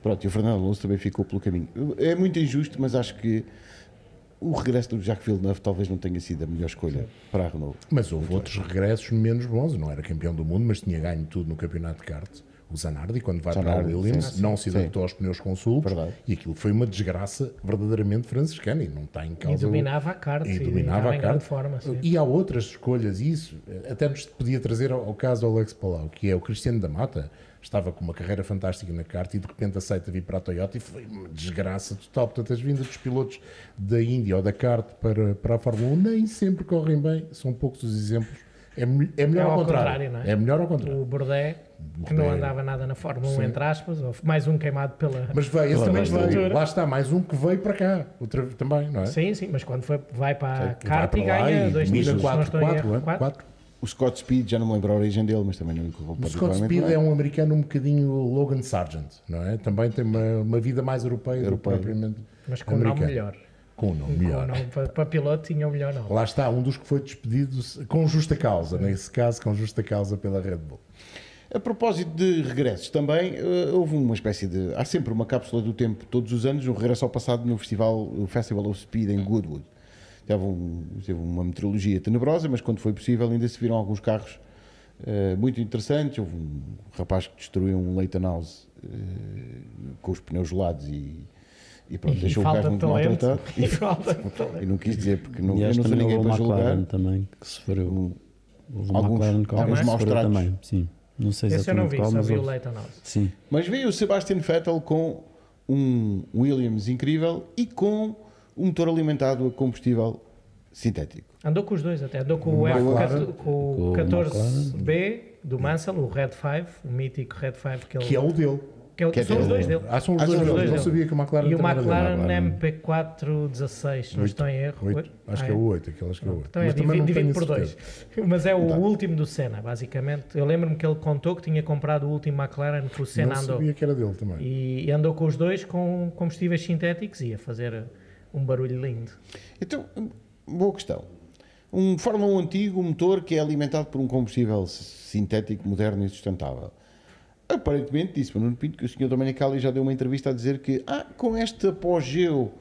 Pronto, e o Fernando Alonso também ficou pelo caminho. É muito injusto, mas acho que o regresso do Jacques Villeneuve talvez não tenha sido a melhor escolha para a Renault. Mas houve outros regressos menos bons. Não era campeão do mundo, mas tinha ganho tudo no campeonato de kart. O Zanardi, quando vai Zanardi, para a Williams, sim. não se Sim. adaptou aos pneus com sulcos. Verdade. E aquilo foi uma desgraça verdadeiramente franciscana. E não está em E causa. o- dominava a carta. e dominava a carta. grande forma. sim. E há outras escolhas, e isso até nos podia trazer ao, ao caso do Alex Palau, que é o Cristiano da Mata, estava com uma carreira fantástica na kart e de repente aceita vir para a Toyota e foi uma desgraça total. Portanto, as vindas dos pilotos da Índia ou da kart para, para a Fórmula 1 nem sempre correm bem, são poucos os exemplos. É, é melhor É ao, ao contrário. contrário, não é? é melhor ao contrário. O Bordé, que não andava nada na Fórmula 1, entre aspas, ou mais um queimado pela. Mas veio, esse também veio. Lá está, mais um que veio para cá. Outra, também, não é? Sim, sim, mas quando foi, vai para a kart para e ganha e dois títulos, se não 4, estou em 4, erro. é? Quatro? 4. O Scott Speed, já não me lembro a origem dele, mas também não me correu O Scott Speed bem. é um americano um bocadinho Logan Sargent, não é? Também tem uma, uma vida mais europeia, do que Europeia. propriamente Mas com o nome melhor. Com o nome Com o melhor. nome, para, para piloto tinha o melhor nome. Lá está, um dos que foi despedido com justa causa, nesse caso, com justa causa pela Red Bull. A propósito de regressos, também eh, houve uma espécie de. Há sempre uma cápsula do tempo, todos os anos, um regresso ao passado no festival, o Festival of Speed em Goodwood. Teve, um- teve uma meteorologia tenebrosa, mas quando foi possível ainda se viram alguns carros eh, muito interessantes. Houve um rapaz que destruiu um Leighton House eh, com os pneus gelados e, e pronto, E deixou o falta carro de muito talento. maltratado. E falta de talento. E não quis dizer, porque não, e eu não sou ninguém houve para uma McLaren julgar. também que sofreu. Houve uma Alguns- McLaren que alguns maus tratos. também. Sim. Não sei Esse eu não vi, qual, só mas vi o houve. Leighton House. Sim. Mas veio o Sebastian Vettel com um Williams incrível e com um motor alimentado a combustível sintético. Andou com os dois até, andou com o, O F, McLaren. com Com o o 14B do Mansell, o Red 5, o mítico Red 5 que ele. Que é o dele. Que é que é são os dele. dois dele. Ah, são os Ah, dois os deles. dois Não sabia que o McLaren E o. McLaren McLaren. MP416, se não estou em erro. Acho Ah, que é o 8, aquele acho que é o 8. Então é, divide por dois. Mas é o último do Senna, basicamente. Eu lembro-me que ele contou que tinha comprado o último McLaren que o Senna Não andou. sabia que era dele também. E, e andou com os dois com combustíveis sintéticos e a fazer um barulho lindo. Então, boa questão. Um Fórmula 1 antigo, um motor que é alimentado por um combustível sintético, moderno e sustentável. Aparentemente, disse-me Nuno Pinto que o Sr. Domenicali já deu uma entrevista a dizer que ah, com este apogeu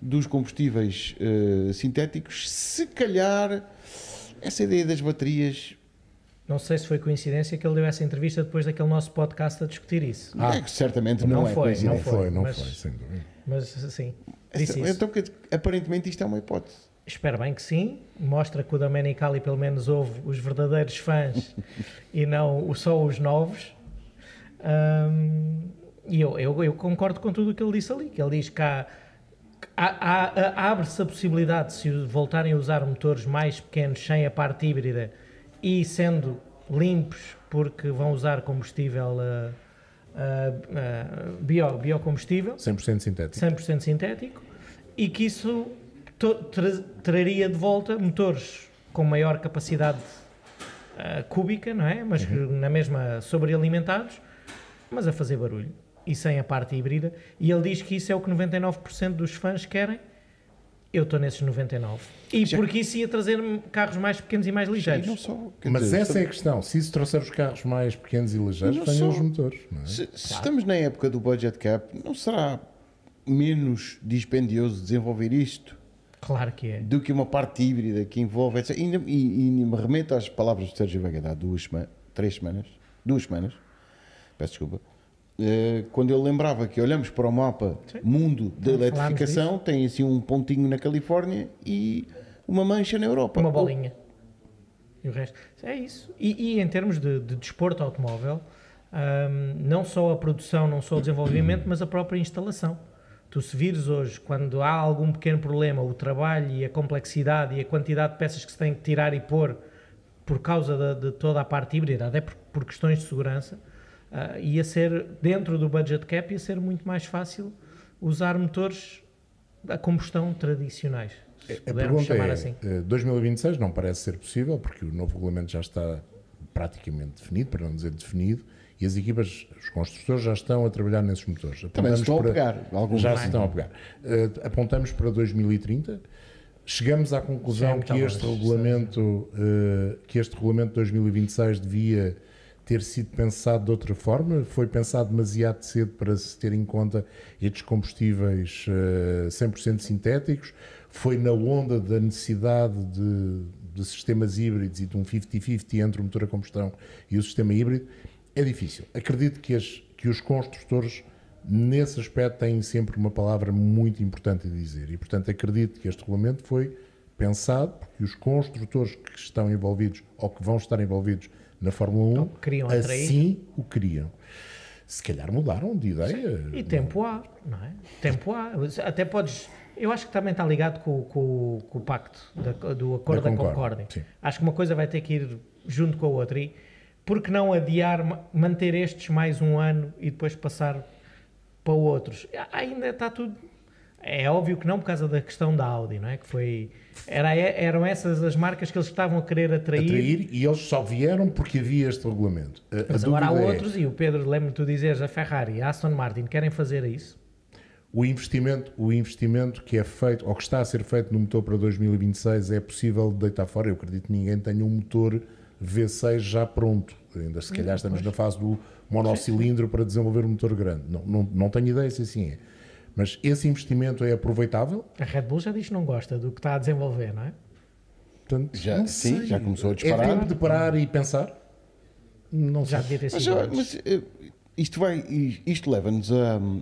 dos combustíveis eh, sintéticos, se calhar essa ideia das baterias Não sei se foi coincidência que ele deu essa entrevista depois daquele nosso podcast a discutir isso. é que certamente não, Não é foi, coincidência. Não foi, não mas- foi, sem dúvida. Mas sim, disse isso. Então, quer dizer, aparentemente isto é uma hipótese. Espero bem que sim. Mostra que o Domenicali pelo menos ouve os verdadeiros fãs e não só os novos. Ahm, e eu, eu, eu, concordo com tudo o que ele disse ali, que ele diz que há, abre-se a possibilidade, se voltarem a usar motores mais pequenos, sem a parte híbrida, e sendo limpos, porque vão usar combustível... Uh, uh, uh, bio, biocombustível 100% sintético 100% sintético e que isso tra traria de volta motores com maior capacidade cúbica, não é? Mas uhum. na mesma sobrealimentados, mas a fazer barulho e sem a parte híbrida. E ele diz que isso é o que 99% dos fãs querem. Eu estou nesses 99. E Já... porque isso ia trazer carros mais pequenos e mais ligeiros. Só, Mas dizer, essa é a questão. Se isso trouxer os carros mais pequenos e ligeiros, venham os motores. É? Se, se claro. estamos na época do budget cap, não será menos dispendioso desenvolver isto? Claro que é. Do que uma parte híbrida que envolve. E, e, e me remeto às palavras de Sérgio Veiga há duas semanas, três semanas, duas semanas, peço desculpa, eh, quando ele lembrava que olhamos para o mapa Sim. mundo da eletrificação, tem assim um pontinho na Califórnia e uma mancha na Europa. Uma bolinha. E o resto. É isso. E, e em termos de, de desporto automóvel, um, não só a produção, não só o desenvolvimento, mas a própria instalação. Tu se vires hoje, quando há algum pequeno problema, o trabalho e a complexidade e a quantidade de peças que se tem que tirar e pôr por causa de, de toda a parte híbrida, até por, por questões de segurança, uh, ia ser, dentro do budget cap, ia ser muito mais fácil usar motores a combustão tradicionais. Se a pergunta chamar é, assim. 2026 eh, não parece ser possível, porque o novo regulamento já está praticamente definido, para não dizer definido, e as equipas, os construtores já estão a trabalhar nesses motores. Também estão para, a pegar. Alguns já se estão a pegar. Uh, apontamos para 2030. Chegamos à conclusão que este regulamento, uh, que este regulamento de 2026 devia ter sido pensado de outra forma? Foi pensado demasiado cedo para se ter em conta estes combustíveis uh, 100% sintéticos? Foi na onda da necessidade de, de sistemas híbridos e de um 50-50 entre o motor a combustão e o sistema híbrido? É difícil. Acredito que, as, que os construtores, nesse aspecto, têm sempre uma palavra muito importante a dizer. E, portanto, acredito que este regulamento foi pensado porque os construtores que estão envolvidos ou que vão estar envolvidos na Fórmula 1 assim o queriam. Se calhar mudaram de ideia. Sim. E tempo há, não é? Tempo há. Até podes. Eu acho que também está ligado com, com, com o pacto da, do acordo da, da Concórdia. Acho que uma coisa vai ter que ir junto com a outra. E, por que não adiar, manter estes mais um ano e depois passar para outros? Ainda está tudo. É óbvio que não por causa da questão da Audi, não é? Que foi. Era, eram essas as marcas que eles estavam a querer atrair. Atrair e eles só vieram porque havia este regulamento. A, Mas a agora há é... outros, e o Pedro, lembro-me tu dizeres, a Ferrari e a Aston Martin querem fazer isso. O investimento, o investimento que é feito, ou que está a ser feito no motor para 2026, é possível deitar fora. Eu acredito que ninguém tenha um motor V6 já pronto. Ainda se calhar estamos pois. na fase do monocilindro para desenvolver um motor grande. Não, não, não tenho ideia se assim é. Mas esse investimento é aproveitável? A Red Bull já diz que não gosta do que está a desenvolver, não é? Portanto, já, sim, sei. já começou a disparar. É tempo de parar e pensar? Não já devia ter sido. Mas, mas eh, isto, vai, isto leva-nos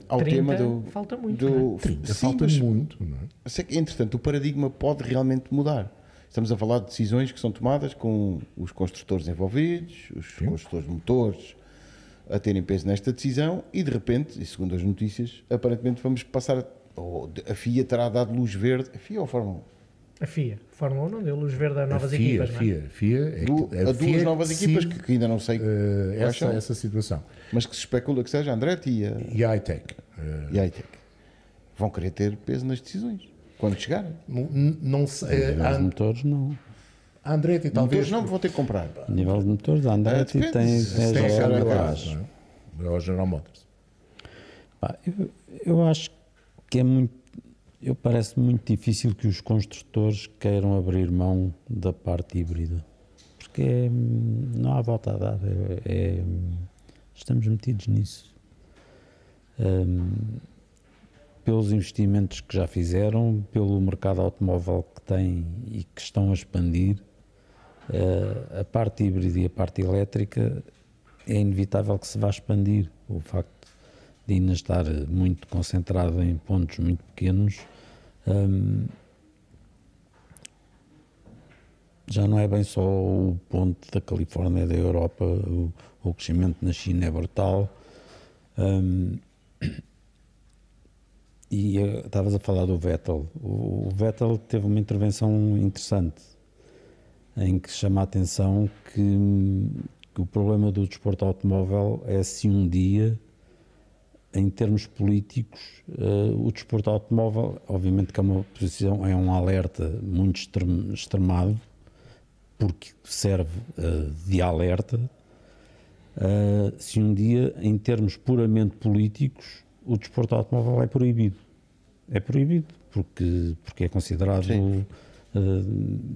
ao 30, tema do. Falta muito. Do, é? 30 sim, falta muito. Não é? Entretanto, o paradigma pode realmente mudar. Estamos a falar de decisões que são tomadas com os construtores envolvidos, os Sim. construtores de motores a terem peso nesta decisão e de repente, e segundo as notícias, aparentemente vamos passar. Ou a FIA terá dado luz verde. A FIA ou a Fórmula 1? A FIA. A Fórmula 1 não deu luz verde a novas a FIA, equipas, não é? FIA, FIA, é Do, a, a duas novas equipas que, que, ainda não sei uh, essa, essa situação. Mas que se especula que seja a Andretti e a, e a iTech. Uh, e a iTech. Vão querer ter peso nas decisões. Quando chegar. Não, não sei. A, motores, não. A Andretti talvez. Motores não vou ter que comprar. A nível de motores, a Andretti uh, tem, se tem a General Motors. É? Ou General Motors. Pá, eu, eu acho que é muito. Eu parece muito difícil que os construtores queiram abrir mão da parte híbrida. Porque é, não há volta a dar. É, é, estamos metidos nisso. Um, pelos investimentos que já fizeram, pelo mercado automóvel que têm e que estão a expandir, uh, a parte híbrida e a parte elétrica é inevitável que se vá expandir. O facto de ainda estar muito concentrado em pontos muito pequenos um, já não é bem só o ponto da Califórnia da Europa, o, o crescimento na China é brutal. Um, e uh, estavas a falar do Vettel. O, o, Vettel teve uma intervenção interessante em que chama a atenção que, que o problema do desporto automóvel é se um dia em termos políticos, uh, o desporto automóvel, obviamente que é uma posição, é um alerta muito extremado, porque serve uh, de alerta. Uh, se um dia, em termos puramente políticos, o desporto automóvel é proibido. É proibido, porque, porque é considerado. Sim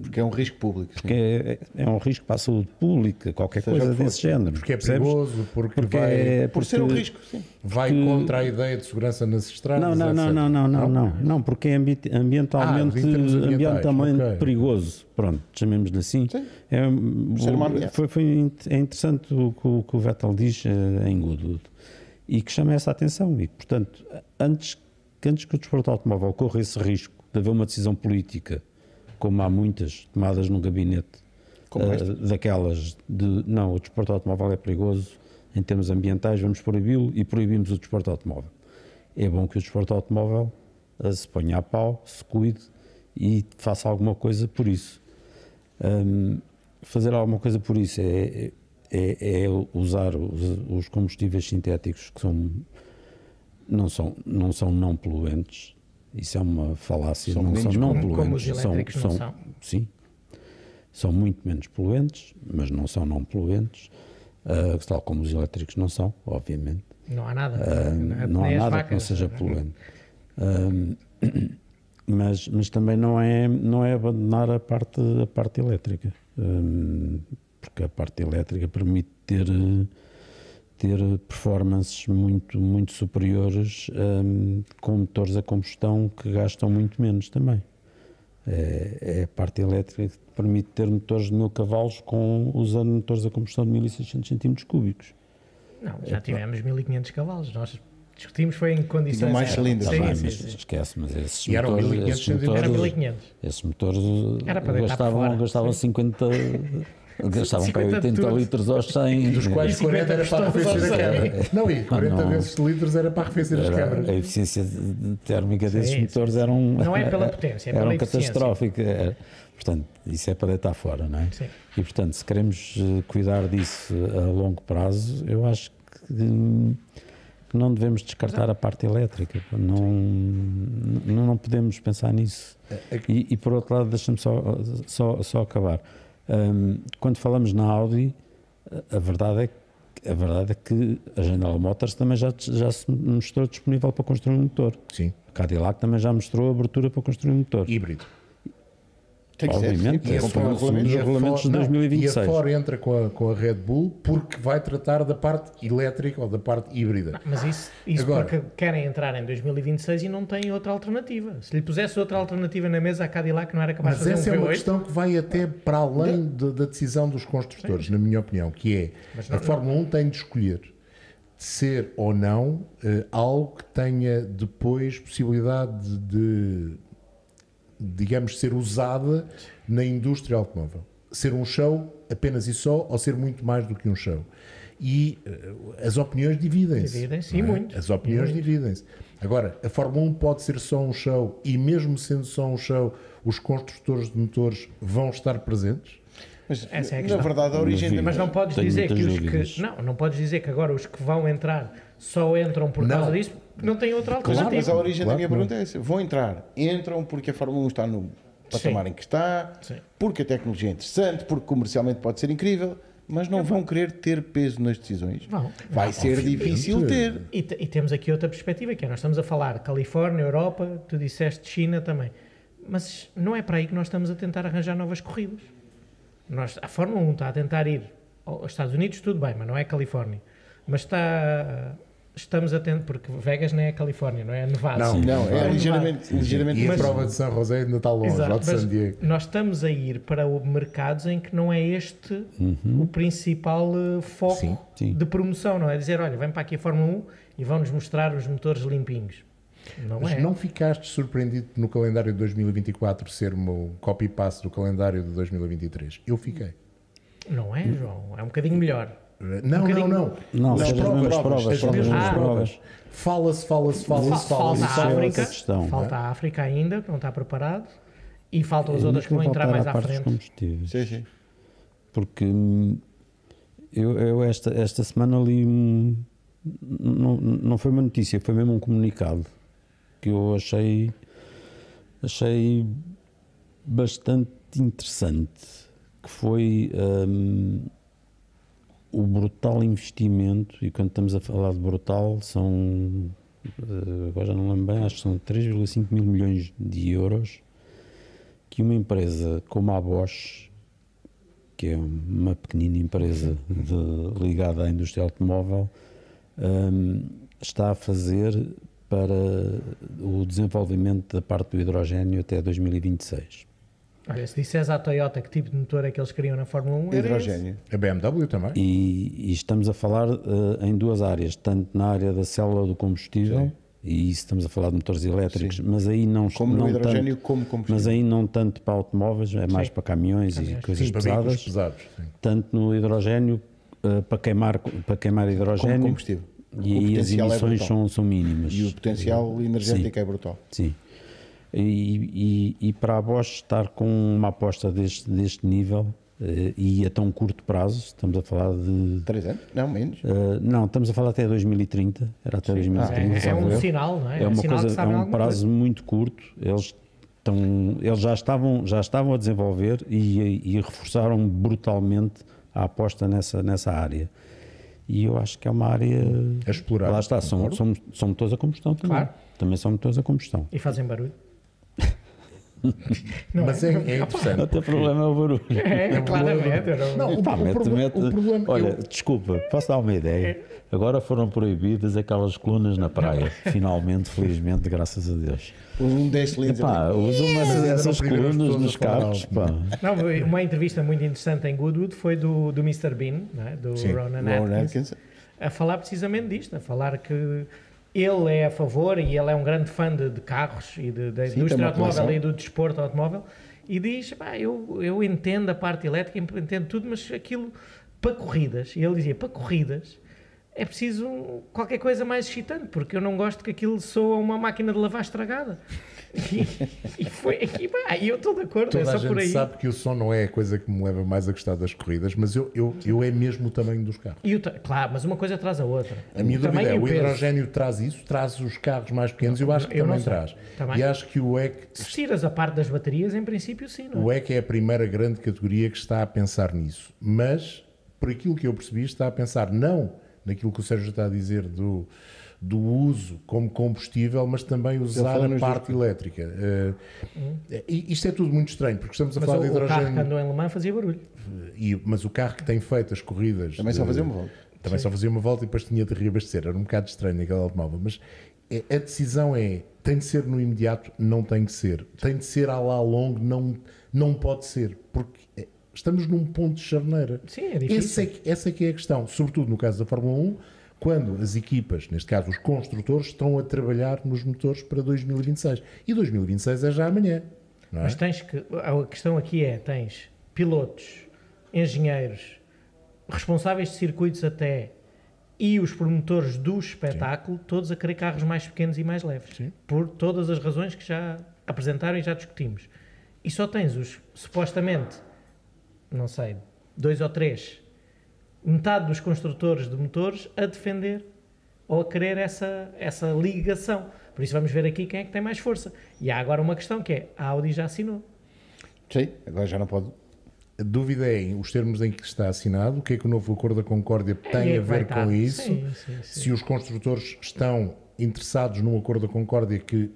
porque é um risco público. Porque é, é, um risco para a saúde pública, qualquer Seja coisa desse género. Porque é perigoso, porque, porque vai. É, por ser um risco, sim. Vai porque... contra a ideia de segurança nas estradas. Não, não, não, não, não, não, não, não, porque é ambientalmente, ah, ambientalmente okay. perigoso. Pronto, chamemos-lhe assim. Sim. É, o, foi, foi é interessante o que o Vettel diz eh, em Goodwood e que chama essa atenção. E, portanto, antes, antes que o desporto automóvel corra esse risco de haver uma decisão política como há muitas tomadas no gabinete uh, daquelas de não, o desporto automóvel é perigoso em termos ambientais, vamos proibi-lo e proibimos o desporto automóvel. É bom que o desporto automóvel uh, se ponha a pau, se cuide e faça alguma coisa por isso. Um, fazer alguma coisa por isso é, é, é usar os, os, combustíveis sintéticos que são não são não são não poluentes isso é uma falácia. São não são não poluentes. Como os elétricos são, são, Sim. São muito menos poluentes, mas não são não poluentes. Uh, tal como os elétricos não são, obviamente. Não há nada. Uh, não há nada que não seja poluente. Uh, mas, mas também não é, não é abandonar a parte, a parte elétrica. porque a parte elétrica permite ter ter performances muito, muito superiores um, com motores a combustão que gastam muito menos também. É, é, a parte elétrica que permite ter motores de 1000 cavalos com, usando motores a combustão de 1600 cm3. Não, já é, tivemos 1500 cavalos. Nós discutimos foi em condições... Tinha mais cilindros. Sim, sim, sim, Esquece, mas esses e motores... Eram 1500, esses motores, era 1500. Esses motores gastavam, gastavam 50... Gastavam para 80 litros aos 100. Dos quais 40 era para arrefecer a quebra. Não, e 40 não, vezes litros era para arrefecer as quebras. A eficiência térmica desses sim, motores sim. eram. Não é pela potência, é pela eram catastróficas. Portanto, isso é para deitar fora, não é? Sim. E portanto, se queremos eh, cuidar disso a longo prazo, eu acho que não devemos descartar a parte elétrica. Não, não, não podemos pensar nisso. É, é e, e por outro lado, deixa-me só, só, só acabar. Um, quando falamos na Audi, a verdade é que a verdade é que a General Motors também já, já se mostrou disponível para construir um motor. Sim. A Cadillac também já mostrou abertura para construir um motor. Híbrido. Tem que Obviamente, ser, sim, é um dos regulamentos de 2026. E a Ford entra com a, com a Red Bull porque vai tratar da parte elétrica ou da parte híbrida. Não, mas isso, isso Agora, porque querem entrar em 2026 e não têm outra alternativa. Se lhe pusesse outra alternativa na mesa, a Cadillac não era capaz de fazer Mas essa um é uma questão que vai até para além de, da decisão dos construtores, sim. na minha opinião, que é não, a Fórmula 1 tem de escolher ser ou não uh, algo que tenha depois possibilidade de digamos, ser usada na indústria automóvel. Ser um show apenas e só, ou ser muito mais do que um show. E uh, as opiniões dividem-se. Dividem-se, é? muito. As opiniões dividem-se. Agora, a Fórmula 1 pode ser só um show, e mesmo sendo só um show, os construtores de motores vão estar presentes? Mas, Essa é a na verdade, a origem... Mas, não podes dizer que os que... Não, não podes dizer que agora os que vão entrar só entram por não. causa disso, não tem outra alternativa. Claro, mas a origem claro, da minha pergunta é essa. Vão entrar, entram porque a Fórmula 1 está no patamar Sim. em que está, Sim. porque a tecnologia é interessante, porque comercialmente pode ser incrível, mas não vão querer ter peso nas decisões. Vão. Vai ser difícil ter. E, e, temos aqui outra perspectiva, que é, nós estamos a falar Califórnia, Europa, tu disseste China também, mas não é para aí que nós estamos a tentar arranjar novas corridas. Nós, a Fórmula 1 está a tentar ir aos Estados Unidos, tudo bem, mas não é Califórnia. Mas está estamos atentos, porque Vegas não é a Califórnia, não é a Nevada. Não, não, é, é ligeiramente, ligeiramente. E a prova de São José ainda está longe, Exato, lá de San Diego. Nós estamos a ir para mercados em que não é este uhum. o principal uh, foco sim, sim. de promoção, não é dizer, olha, vem para aqui a Fórmula 1 e vão-nos mostrar os motores limpinhos. Não Mas é. não ficaste surpreendido no calendário de 2024 ser um copy-paste do calendário de 2023? Eu fiquei. Não é, João? É um bocadinho melhor. Não, Um não, não. Não, Nas provas, provas, as mesmas provas. provas. Fala-se, fala-se, Fa- fala-se, falta fala-se. a é África, questão, falta não é? a África ainda, que não está preparado, e faltam as Eu outras que vão entrar mais à à parte dos frente. combustíveis. Sim, sim. porque hum, eu, eu esta, esta semana li um, não, não foi uma notícia, foi mesmo um comunicado que eu achei achei bastante interessante que foi hum, o brutal investimento e quando estamos a falar de brutal são eh, agora já não lembro bem, acho que são 3,5 mil milhões de euros que uma empresa como a Bosch que é uma pequenina empresa de- ligada à indústria automóvel, hum, está a fazer para o desenvolvimento da parte do hidrogênio até 2026. Olha, se disseres à Toyota que tipo de motor é que eles queriam na Fórmula 1, era esse. Hidrogênio. A BMW também. E, e estamos a falar eh, em duas áreas, tanto na área da célula do combustível, e isso estamos a falar de motores elétricos, mas aí não Como não no hidrogênio, tanto, como combustível. mas aí não tanto para automóveis, é mais Sim. para caminhões, Caminhões. e coisas Sim, pesadas, pesados. sim. tanto no hidrogênio eh, para queimar para queimar Como hidrogênio combustível. e O aí as é emissões brutal. são, são mínimas. E o potencial energético é brutal. Sim. E, e- e para a Bosch estar com uma aposta deste, deste nível eh, e a tão curto prazo, estamos a falar de. Três anos? Não, menos. eh, não, estamos a falar até 2030. Era até 2030. É, é salvo um sinal, não é? É uma sinal coisa, que é um prazo muito curto. Eles, estão, eles já, estavam, já estavam a desenvolver e, e reforçaram brutalmente a aposta nessa, nessa área. E eu acho que é uma área. A explorar. Lá está, são, são, são motores a combustão também. Claro. Também são motores a combustão. E fazem barulho. Mas é, é interessante. Teu problema é o barulho. É, claramente. eu não- Não, o, Pá, o mete- problema- mete- o problema. olha, eu- desculpa, posso dar uma ideia? Agora foram proibidas aquelas colunas na praia. Finalmente, felizmente, graças a Deus. Um 10 cilindros. Pá, usam essas, eram essas primeiras colunas nos carros. Pá. Não, uma entrevista muito interessante em Goodwood foi do, do Mr. Bean, não é? do Sim, Ronan Ron Atkins, Atkins. a falar precisamente disto, a falar que ele é a favor e ele é um grande fã de, de carros e da indústria automóvel e do desporto automóvel. E diz, pá, eu, eu entendo a parte elétrica, entendo tudo, mas aquilo para corridas, e ele dizia, para corridas é preciso qualquer coisa mais excitante, porque eu não gosto que aquilo soa uma máquina de lavar estragada. E, e foi aqui, pá, e eu estou de acordo, Toda é a só por gente aí. sabe que o som não é a coisa que me leva mais a gostar das corridas, mas eu, eu, eu é mesmo o tamanho dos carros. E o claro, mas uma coisa traz a outra. A minha O dúvida é, o peso. hidrogênio traz isso, traz os carros mais pequenos, eu acho que Eu também traz. Também. E acho que o EC, Se tiras a parte das baterias, em princípio sim, não é? o EC é a primeira grande categoria que está a pensar nisso. Mas, por aquilo que eu percebi, está a pensar não naquilo que o Sérgio está a dizer do, do uso como combustível, mas também usar a parte elétrica. E isto é tudo muito estranho, porque estamos a Mas falar o, de o carro que hidrogênio. andou em Le Mans fazia barulho. E- mas o carro que tem feito as corridas. Também só de- fazia uma volta. Também só fazia uma volta e depois tinha de reabastecer. Era um bocado estranho aquele automóvel. Mas é- a decisão é: tem de ser no imediato? Não tem que ser. Tem de ser a lá longo? Não, não pode ser. Porque é- estamos num ponto de charneira. Sim, é difícil. É essa é que é a questão. Sobretudo no caso da Fórmula 1, quando as equipas, neste caso os construtores, estão a trabalhar nos motores para 2026. E 2026 é já amanhã. É? Mas tens que. A questão aqui é: tens pilotos, engenheiros, responsáveis de circuitos até e os promotores do espetáculo, todos a querer carros mais pequenos e mais leves. Sim. Por todas as razões que já apresentaram e já discutimos. E só tens os, supostamente, não sei, dois ou três, metade dos construtores de motores a defender ou a querer essa, essa ligação. Por isso vamos ver aqui quem é que tem mais força. E há agora uma questão que é, a Audi já assinou. Sim, agora já não pode. A dúvida é em os termos em que está assinado, o que é que o novo Acordo da Concórdia tem E a ver com isso, Sim, sim, sim. se os construtores estão interessados num Acordo da Concórdia que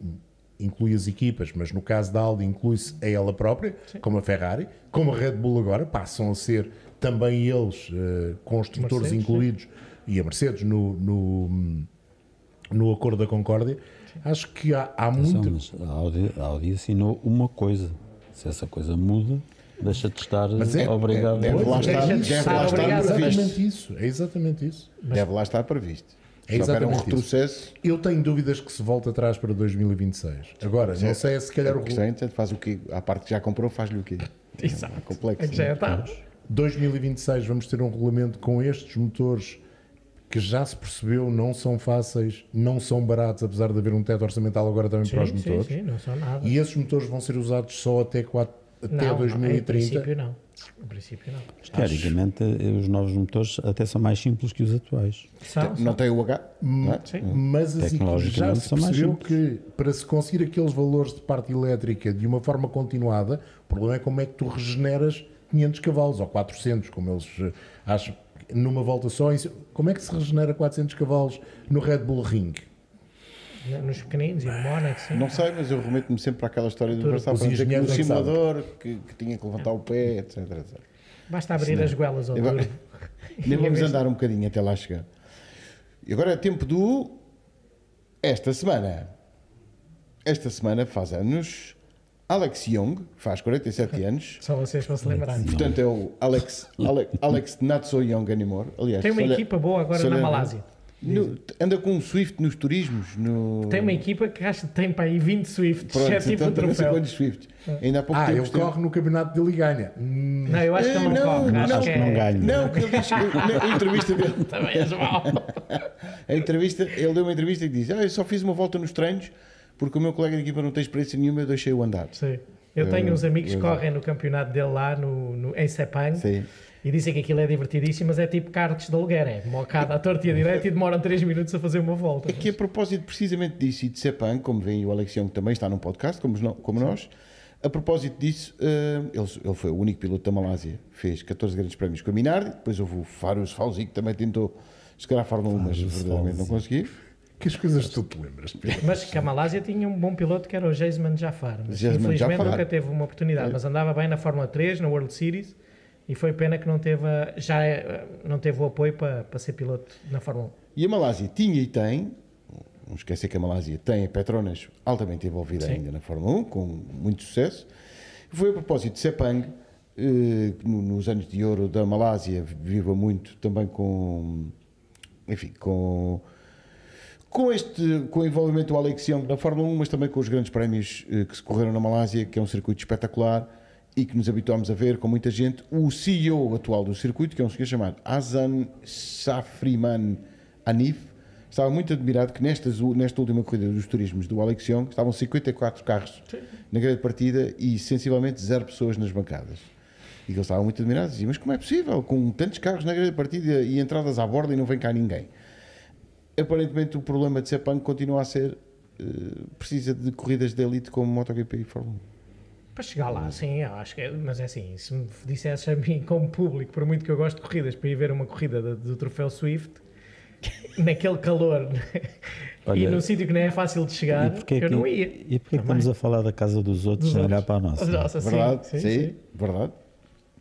inclui as equipas, mas no caso da Audi inclui-se a ela própria, como a Ferrari, como a Red Bull agora, passam a ser também eles eh, construtores Mercedes, incluídos, e a Mercedes no, no, no Acordo da Concórdia. Acho que há, há Atenção, muito... mas a Audi, a Audi assinou uma coisa. Se essa coisa muda, deixa de estar Mas é- obrigado. Deve lá estar, de deve lá estar previsto. exatamente isso, é exatamente isso. Deve lá estar previsto. É um exatamente isso. retrocesso, Eu tenho dúvidas que se volte atrás para 2026. Agora, não sei se calhar a o é, faz o quê? A parte que já comprou, faz-lhe o quê? Exato. É complexo. É que já não é? está. 2026 vamos ter um regulamento com estes motores que já se percebeu não são fáceis, não são baratos, apesar de haver um teto orçamental agora também sim, para os sim, motores. Sim, não são nada. E esses motores vão ser usados só até, 4, até não, 2030. Em princípio não. Em princípio não. Teoricamente, os novos motores até são mais simples que os atuais. São, Não tem o H? não é? Sim. Mas assim, já Tecnologicamente se percebeu que para se conseguir aqueles valores de parte elétrica de uma forma continuada, o problema é como é que tu regeneras 500 cavalos ou 400, como eles eh, acham, numa volta só. Como é que se regenera 400 cavalos no Red Bull Ring? Nos pequeninos e no sim. Não sei, mas eu remeto-me sempre para aquela história do. Verstappen dizer que no é simulador que, que tinha que levantar o pé, etc. etc. Basta abrir as goelas ao turbo. Nem vamos andar um bocadinho até lá chegar. E agora é tempo do. Esta semana. Esta semana faz anos Alex Young, faz 47 anos. Só vocês para se lembrarem. Portanto, é o Alex, Alex, Alex Not So Young Anymore. Aliás, Tem uma olha- equipa boa agora na Malásia. No- anda com um Swift nos turismos. No... Tem uma equipa que acho que tem para aí 20 Swifts. Pronto, é tipo então, um troféu. Swifts. Ainda há pouco Ah, tempo. ele corre no campeonato dele e ganha. Hum, Não, eu acho que ele não, Eh, corre. Acho, não, que, não é... ganha. Não, que ele diz que na entrevista dele. Também és mau. A entrevista, ele deu uma entrevista que diz: Ah, eu só fiz uma volta nos treinos porque o meu colega de equipa não tem experiência nenhuma, eu deixei-o andar. Sim. Eu tenho uns amigos que correm no campeonato dele lá no, no, em Sepang Sim. E dizem que aquilo é divertidíssimo, mas é tipo cartes de aluguer, é mocada à torta e à direita e demoram 3 minutos a fazer uma volta. Aqui a propósito precisamente disso e de Sepang, como vem o Alex Young também está num podcast, como, como nós, a propósito disso, eh, ele, ele foi o único piloto da Malásia, fez 14 grandes prémios com a Minardi, depois houve o Farius Fauzi que também tentou chegar à Fórmula 1, mas verdadeiramente não conseguiu. que as coisas tu te lembras. Pedro. Mas que a Malásia tinha um bom piloto que era o Jaisman Jafar. Mas Jaisman infelizmente Jafar. nunca teve uma oportunidade. Mas andava bem na Fórmula 3, na World Series. E foi pena que não teve, já é- não teve o apoio para, para ser piloto na Fórmula 1. E a Malásia tinha e tem, não esquecer que a Malásia tem a Petronas altamente envolvida Sim. ainda na Fórmula 1, com muito sucesso. Foi a propósito de Sepang, eh, nos anos de ouro da Malásia viva muito também com, enfim, com, com este, com o envolvimento do Alex Young na Fórmula 1, mas também com os grandes prémios eh, que se correram na Malásia, que é um circuito espetacular e que nos habituámos a ver com muita gente. O CEO atual do circuito, que é um senhor chamado Azan Safriman Anif, estava muito admirado que nestas, nesta última corrida dos turismos do Alex Young estavam 54 carros na grande partida e sensivelmente zero pessoas nas bancadas. E que eles estavam muito admirados. Diziam, mas como é possível? Com tantos carros na grande partida e entradas à borda e não vem cá ninguém. Aparentemente o problema de Sepang continua a ser eh, precisa de corridas de elite como MotoGP e Fórmula 1. Para chegar lá, sim, eu acho que é, mas é assim, se me dissesses a mim como público, por muito que eu gosto de corridas, para ir ver uma corrida do, do troféu Swift, naquele calor e Olha, num sítio que nem é fácil de chegar, E é eu que, não ia. e porquê que estamos a falar da casa dos outros Dos sem olhar para a nossa? Nossa, sim, Verdade? sim, sim, sim. verdade.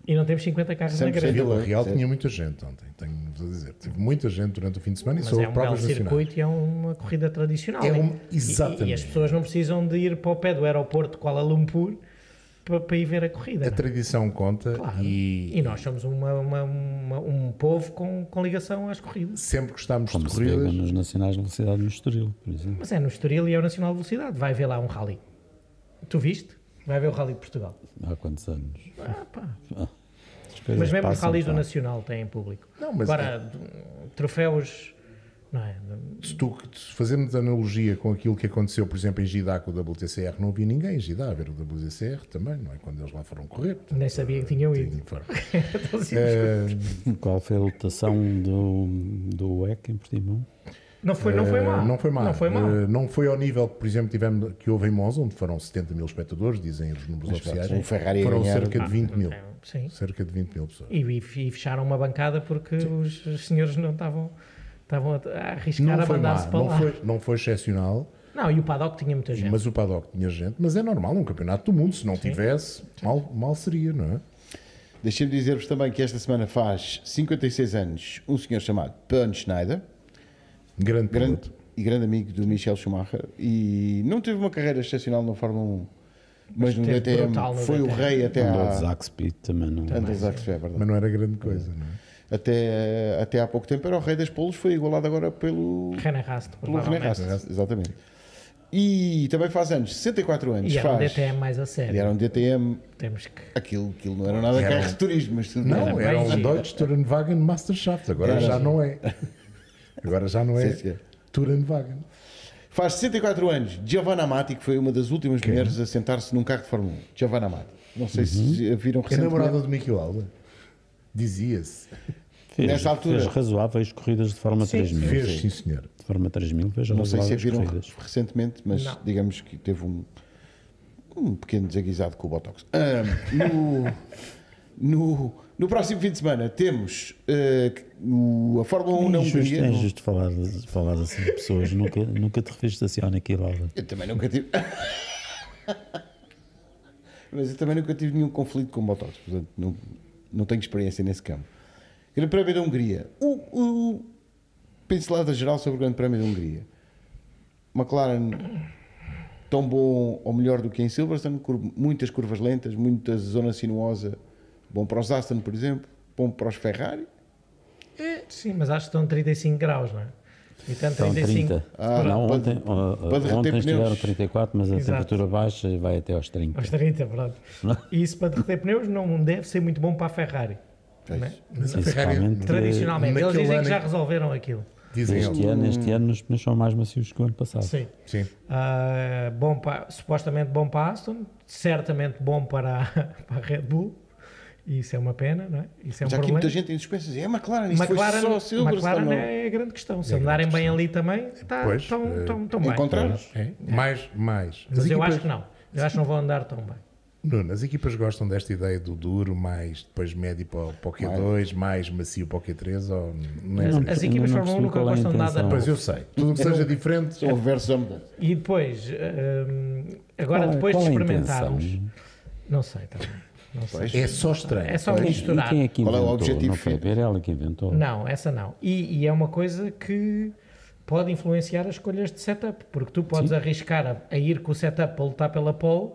E não temos 50 carros na 100% grelha. Vila Real tinha muita gente ontem, tenho-vos a dizer. Teve muita gente durante o fim de semana e Mas são é um belo provas nacionais. circuito e é uma corrida tradicional. É né? um- E- exatamente. E, as pessoas não precisam de ir para o pé do aeroporto de Kuala Lumpur para, para ir ver a corrida. A né? tradição conta Claro. e, E nós somos uma, uma- uma- um povo com, com ligação às corridas. sempre gostámos Como de se corridas. nos nacionais de velocidade no Estoril, por exemplo. Mas é no Estoril e é o Nacional de Velocidade. Vai ver lá um rally. Tu viste? Vai ver o rally de Portugal. Há quantos anos? Ah, pá. Coisas Mas mesmo os rallies do. Nacional têm público. Não, mas Agora, d- troféus. Não é? Se, tu, se fazermos analogia com aquilo que aconteceu, por exemplo, em Gidá com o WTCR, não havia ninguém em Gidá a ver o WTCR também, não é? Quando eles lá foram correr. Nem sabia que tinham ido. Eh, Qual foi a lotação do, do WEC em Portimão? não, foi, não foi eh, mal. Não foi mal. Não foi mal. Eh, não foi ao nível que, por exemplo, tivemos, que houve em Monza, onde foram 70 mil espectadores, dizem os números oficiais. o Ferrari a foram ganhar- cerca de 20 mil. É, Sim. Cerca de 20 mil pessoas. E, e- e fecharam uma bancada porque os, os senhores não estavam, estavam a, arriscar Não a mandar-se para não lá. foi, não foi excepcional, Não, e o paddock tinha muita gente. mas o paddock tinha gente. Mas é normal, um campeonato do mundo, se não tivesse, mal, mal seria, não é? Deixem-me dizer-vos também que esta semana faz 56 anos um senhor chamado Bernd Schneider, Grande grande piloto. e grande amigo do Michel Schumacher, e não teve uma carreira excepcional na Fórmula 1, mas, no teve DTM no foi o DTM. rei até Andou à... Zack Speed também não. Andou Zack Speed, é verdade. Mas não era grande coisa, não é? Até, até há pouco tempo era o rei das polos, foi igualado agora pelo, René Rast, pelo René. Rast, exatamente. E também faz anos, 64 anos. E era um faz. DTM mais a sério. E era um DTM. Temos que. Aquilo, aquilo não era nada Era carro um- de turismo, mas tudo Não, bem. era um Deutsche Tourenwagen Masterschaft, agora Era. já não é. Agora já não é Sim. Tourenwagen. Faz 64 anos. Giovanna Amati, que foi uma das últimas mulheres a sentar-se num carro de Fórmula 1. Giovanna Amati. Não sei se viram É recentemente. namorada do Mickey Lauda. Dizia-se. Fez, Nessa altura. fez razoáveis corridas de forma Sim, 3000. Fez, sim senhor. De forma 3000 fez Não sei se a razoáveis viram corridas. recentemente, mas Não. digamos que teve um, um pequeno desaguisado com o Botox. Ah, no, no, no próximo fim de semana temos o- a Fórmula 1 na É injusto, Hungria. é injusto falar, falar assim de pessoas. nunca, nunca te referiste assim ao Niki Lauda. Eu também nunca tive. Mas eu também nunca tive nenhum conflito com o Botox, portanto não, não tenho experiência nesse campo. Grande Prémio da Hungria. O, o pincelada geral sobre o Grande Prémio da Hungria. McLaren tão bom ou melhor do que em Silverstone, cur- muitas curvas lentas, muita zona sinuosa. Bom para os Aston, por exemplo, bom para os Ferrari. É, sim, mas acho que estão 35 graus, não é? E Estão 35. 30. Ah, não, para- ontem, para derreter ontem pneus. estiveram 34, mas a Exato. temperatura baixa vai até aos 30. Aos 30, pronto. E isso para derreter pneus não deve ser muito bom para a Ferrari. É? Mas a Ferrari, Principalmente- Tradicionalmente. Eles dizem que ano- já resolveram aquilo. Dizem Este ano, este ano os pneus são mais macios que o ano passado. Sim. Sim. Ah, bom para, supostamente bom para a Aston, certamente bom para a, para a Red Bull. Isso é uma pena, não é? Isso é um Já problema. muita gente em suspensa. É McLaren, isto McLaren, foi só Silverstone. McLaren não. é a grande questão. Se É andarem bem ali também, tá, Pois, estão, eh, estão, estão bem. Encontraram? É. Mais, mais. Mas As eu equipas- acho que não. Eu acho que não vão andar tão bem. Nuno, as equipas gostam desta ideia do duro, mais depois médio para, o- para o Q2, mais macio para o Q3? Ou não é Não, assim? As equipas Fórmula 1 percebi nunca é gostam de nada. Pois eu sei. Tudo o que seja diferente. São reversos a mudança. E depois, hum, agora Qual é- depois de qual é a experimentarmos, não sei também. Não sei. É só estranho. É só Pois. E misturar. quem é que Qual é o objetivo Não foi? Pirelli que inventou? Não, essa não. E, e é uma coisa que pode influenciar as escolhas de setup, porque tu podes arriscar a, a ir com o setup para lutar pela pole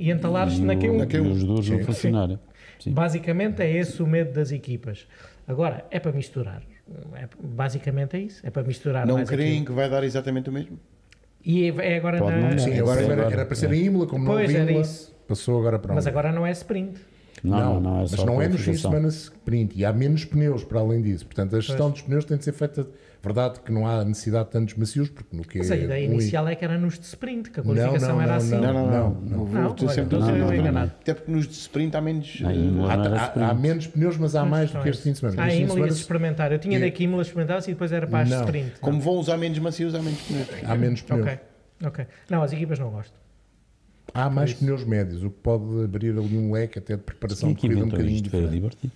e entalares-te na o- Q1. e os duros não funcionarem. Basicamente é esse o medo das equipas. Agora, é para misturar. É- basicamente é isso. É para misturar Não mais creem aquilo. que vai dar exatamente o mesmo? E é é agora Pode na... não. Sim, É, agora sim, era, agora. era para ser em Imola, como não Pois, era Imola, isso. passou agora para Mas agora não é sprint. Não, não, não, é mas não é nos fins de semana sprint e há menos pneus para além disso. Portanto, a gestão dos pneus tem de ser feita. Verdade que não há necessidade de tantos macios, porque no que Mas a ideia inicial é que era nos de sprint, que a Não, qualificação não, era não, assim. Não, não, não. Não, não. não. sempre enganado. Até porque nos de sprint há menos. Não, eh, Há, há- há menos pneus, mas há mais do que este fim de semana. De Imola experimentar. Eu tinha E- daqui Imola experimentar e depois era para as Não. sprint. Como vão usar menos macios, há menos pneus. há menos pneus. Ok, ok. Não, as equipas não gostam. Há mais pneus médios, o que pode abrir ali um leque até de preparação é de corrida um bocadinho isto? Foi diferente. Liberty?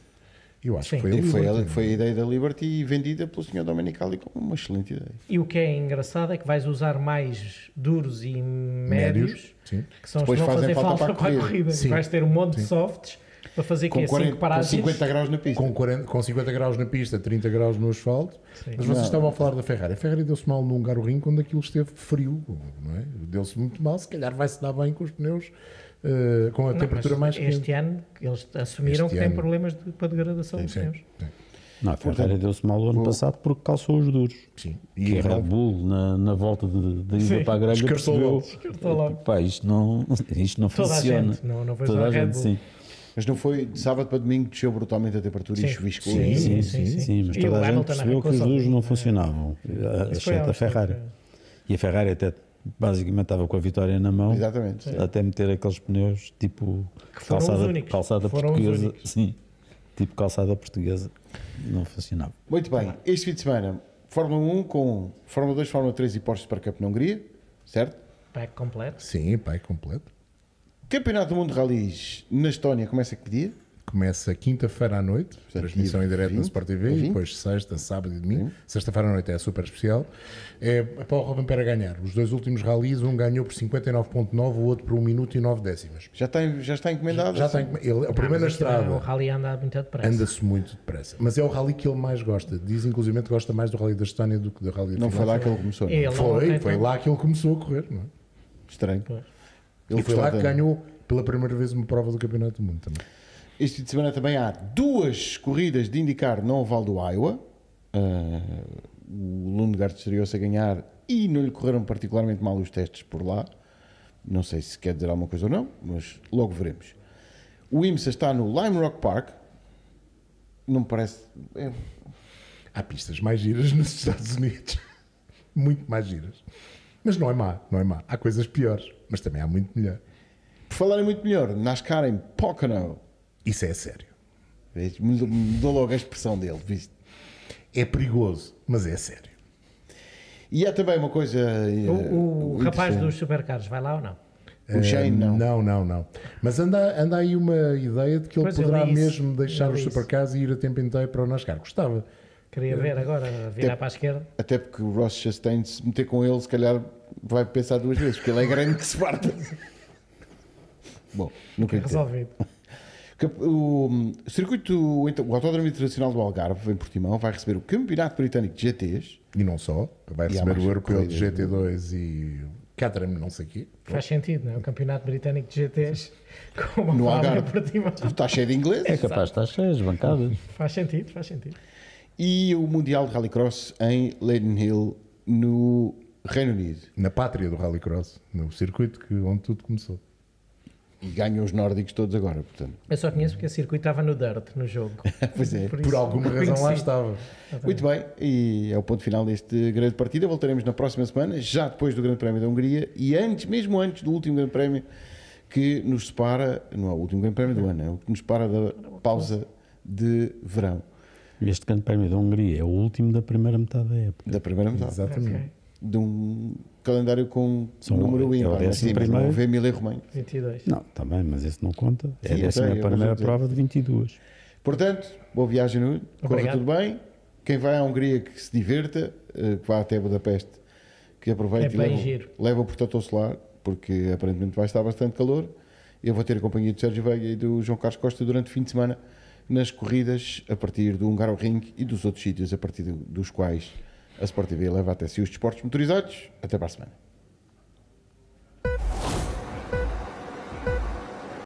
Eu acho Sim. que foi E a foi, foi a ideia da Liberty vendida pelo Sr. Domenicali como uma excelente ideia. E o que é engraçado é que vais usar mais duros e médios, Médios, sim. que são os Depois que vão fazem fazer falta falta para a corrida. corrida. Sim. Vais ter um monte de softs para fazer Com, que 40, 5 com paradas. 50 graus na pista. Com, 40 com 50 graus na pista, 30 graus no asfalto. Mas vocês Não. estavam a falar da Ferrari. A Ferrari deu-se mal no Hungaroring quando aquilo esteve frio. Não é? Deu-se muito mal. Se calhar vai-se dar bem com os pneus eh, com a Não, temperatura mais este quente. ano eles assumiram Este que têm ano. problemas de, para degradação dos Sim, pneus. sim, Não, a Ferrari deu-se mal o ano passado porque calçou os duros. sim. E E a Red Bull, na, na volta de, de ida Sim, para a grelha, descartou percebeu logo. Descartou logo. Pá, isto não, isto não Toda a funciona. gente, não- não Toda a a Red gente, Bull. sim. Mas não foi de sábado para domingo desceu brutalmente a temperatura e Sim. chuviscou. Sim, e- sim, Sim, sim. sim, mas E toda a gente percebeu que os duros não é. funcionavam, exceto a Ferrari. E a Ferrari até basicamente estava com a vitória na mão, Exatamente. até meter aqueles pneus tipo Que foram os calçada, calçada portuguesa. Sim, tipo calçada portuguesa. Não funcionava. Muito bem, este fim de semana, Fórmula 1 com Fórmula 2, Fórmula 3 e Porsche Supercup na Hungria, certo? Pack completo. Sim, pai, completo. Campeonato do Mundo de Rallys na Estónia começa que dia? Começa quinta-feira à noite, transmissão em direto na 20, Sport TV, e 20. depois sexta, sábado e domingo. Sexta-feira à noite é super especial. É para o Robin a ganhar. Os dois últimos rallies, um ganhou por 59.9, o outro por 1 minuto e 9 décimas. Já está, já está encomendado? Já tem, ele, é o primeiro na Mas aquilo é- O estrada. rally anda muito depressa. Anda-se muito depressa. Mas é o rally que ele mais gosta. Diz inclusive que gosta mais do rally da Estónia do que do rally da Não foi lá que ele começou. Ele Foi, foi tanto- lá que ele começou a correr. Não é? Estranho. Pois. Ele e foi lá que ganhou pela primeira vez uma prova do Campeonato do Mundo também. Este fim de semana também há duas corridas de indicar no Oval do Iowa. Ah, o Lundgaard estreou-se a ganhar e não lhe correram particularmente mal os testes por lá. Não sei se quer dizer alguma coisa ou não, mas logo veremos. O IMSA está no Lime Rock Park. Não me parece. É, Há pistas mais giras nos Estados Unidos. muito mais giras. Mas não é má, não é má. Há coisas piores, mas também há muito melhor. por falar em muito melhor, NASCAR em Pocono. Isso é sério. Mudou, mudou logo a expressão dele, viste? É perigoso, mas é sério. E há também uma coisa. eh, O, o rapaz dos supercarros vai lá ou não? O Shane, não. Eh, Não, não, não. Mas anda, anda aí uma ideia de que ele Pois, eu poderá isso. mesmo deixar os supercars e ir a tempo inteiro para o NASCAR. Gostava. Queria ver agora, virar para a esquerda. Até porque o Ross Chastain, se meter com ele, se calhar vai pensar duas vezes, porque ele é grande que se farta. Bom, nunca entendo. Resolvido. O, o circuito, então, o Autódromo Internacional do Algarve, em Portimão, vai receber o Campeonato Britânico de GTs. E não só. Vai receber o europeu de corridas. GT2 e Caterham, não sei o quê. Faz sentido, não é? O campeonato britânico de GTs com uma No Algarve. esportiva. Está cheio de inglês. É capaz de estar cheio as bancadas. Faz sentido, faz sentido. E o Mundial de Rallycross em Leiden Hill, no Reino Unido. Na pátria do Rallycross, no circuito que, onde tudo começou. E ganham os nórdicos todos agora, portanto. Eu só conheço porque a circuito estava no Dirt, no jogo. Pois é. Por, Por alguma razão lá estava. Muito bem, e é o ponto final deste grande partida. Voltaremos na próxima semana, já depois do Grande Prémio da Hungria e antes, mesmo antes do último Grande Prémio que nos separa, não é o último Grande Prémio do ano, é o que nos separa da pausa de verão, Este Grande Prémio da Hungria é o último da primeira metade da época. da primeira metade, Exatamente. Ok, de um calendário com São- número é o ímpar. sim, mas não primeiro. Emília Romagno. 22. Não, bem, mas esse não conta. É Sim, a décima sei, primeira prova de 22. Portanto, boa viagem, Nuno. Corra Obrigado. tudo bem. Quem vai à Hungria que se divirta, eh, que vá até Budapeste, que aproveite É e leva, giro. leva o protetor solar, porque aparentemente vai estar bastante calor. Eu vou ter a companhia do Sérgio Veiga e do João Carlos Costa durante o fim de semana nas corridas a partir do Hungaroring e dos outros sítios a partir do- dos quais a Sport TV leva até si os desportos motorizados. Até para a semana.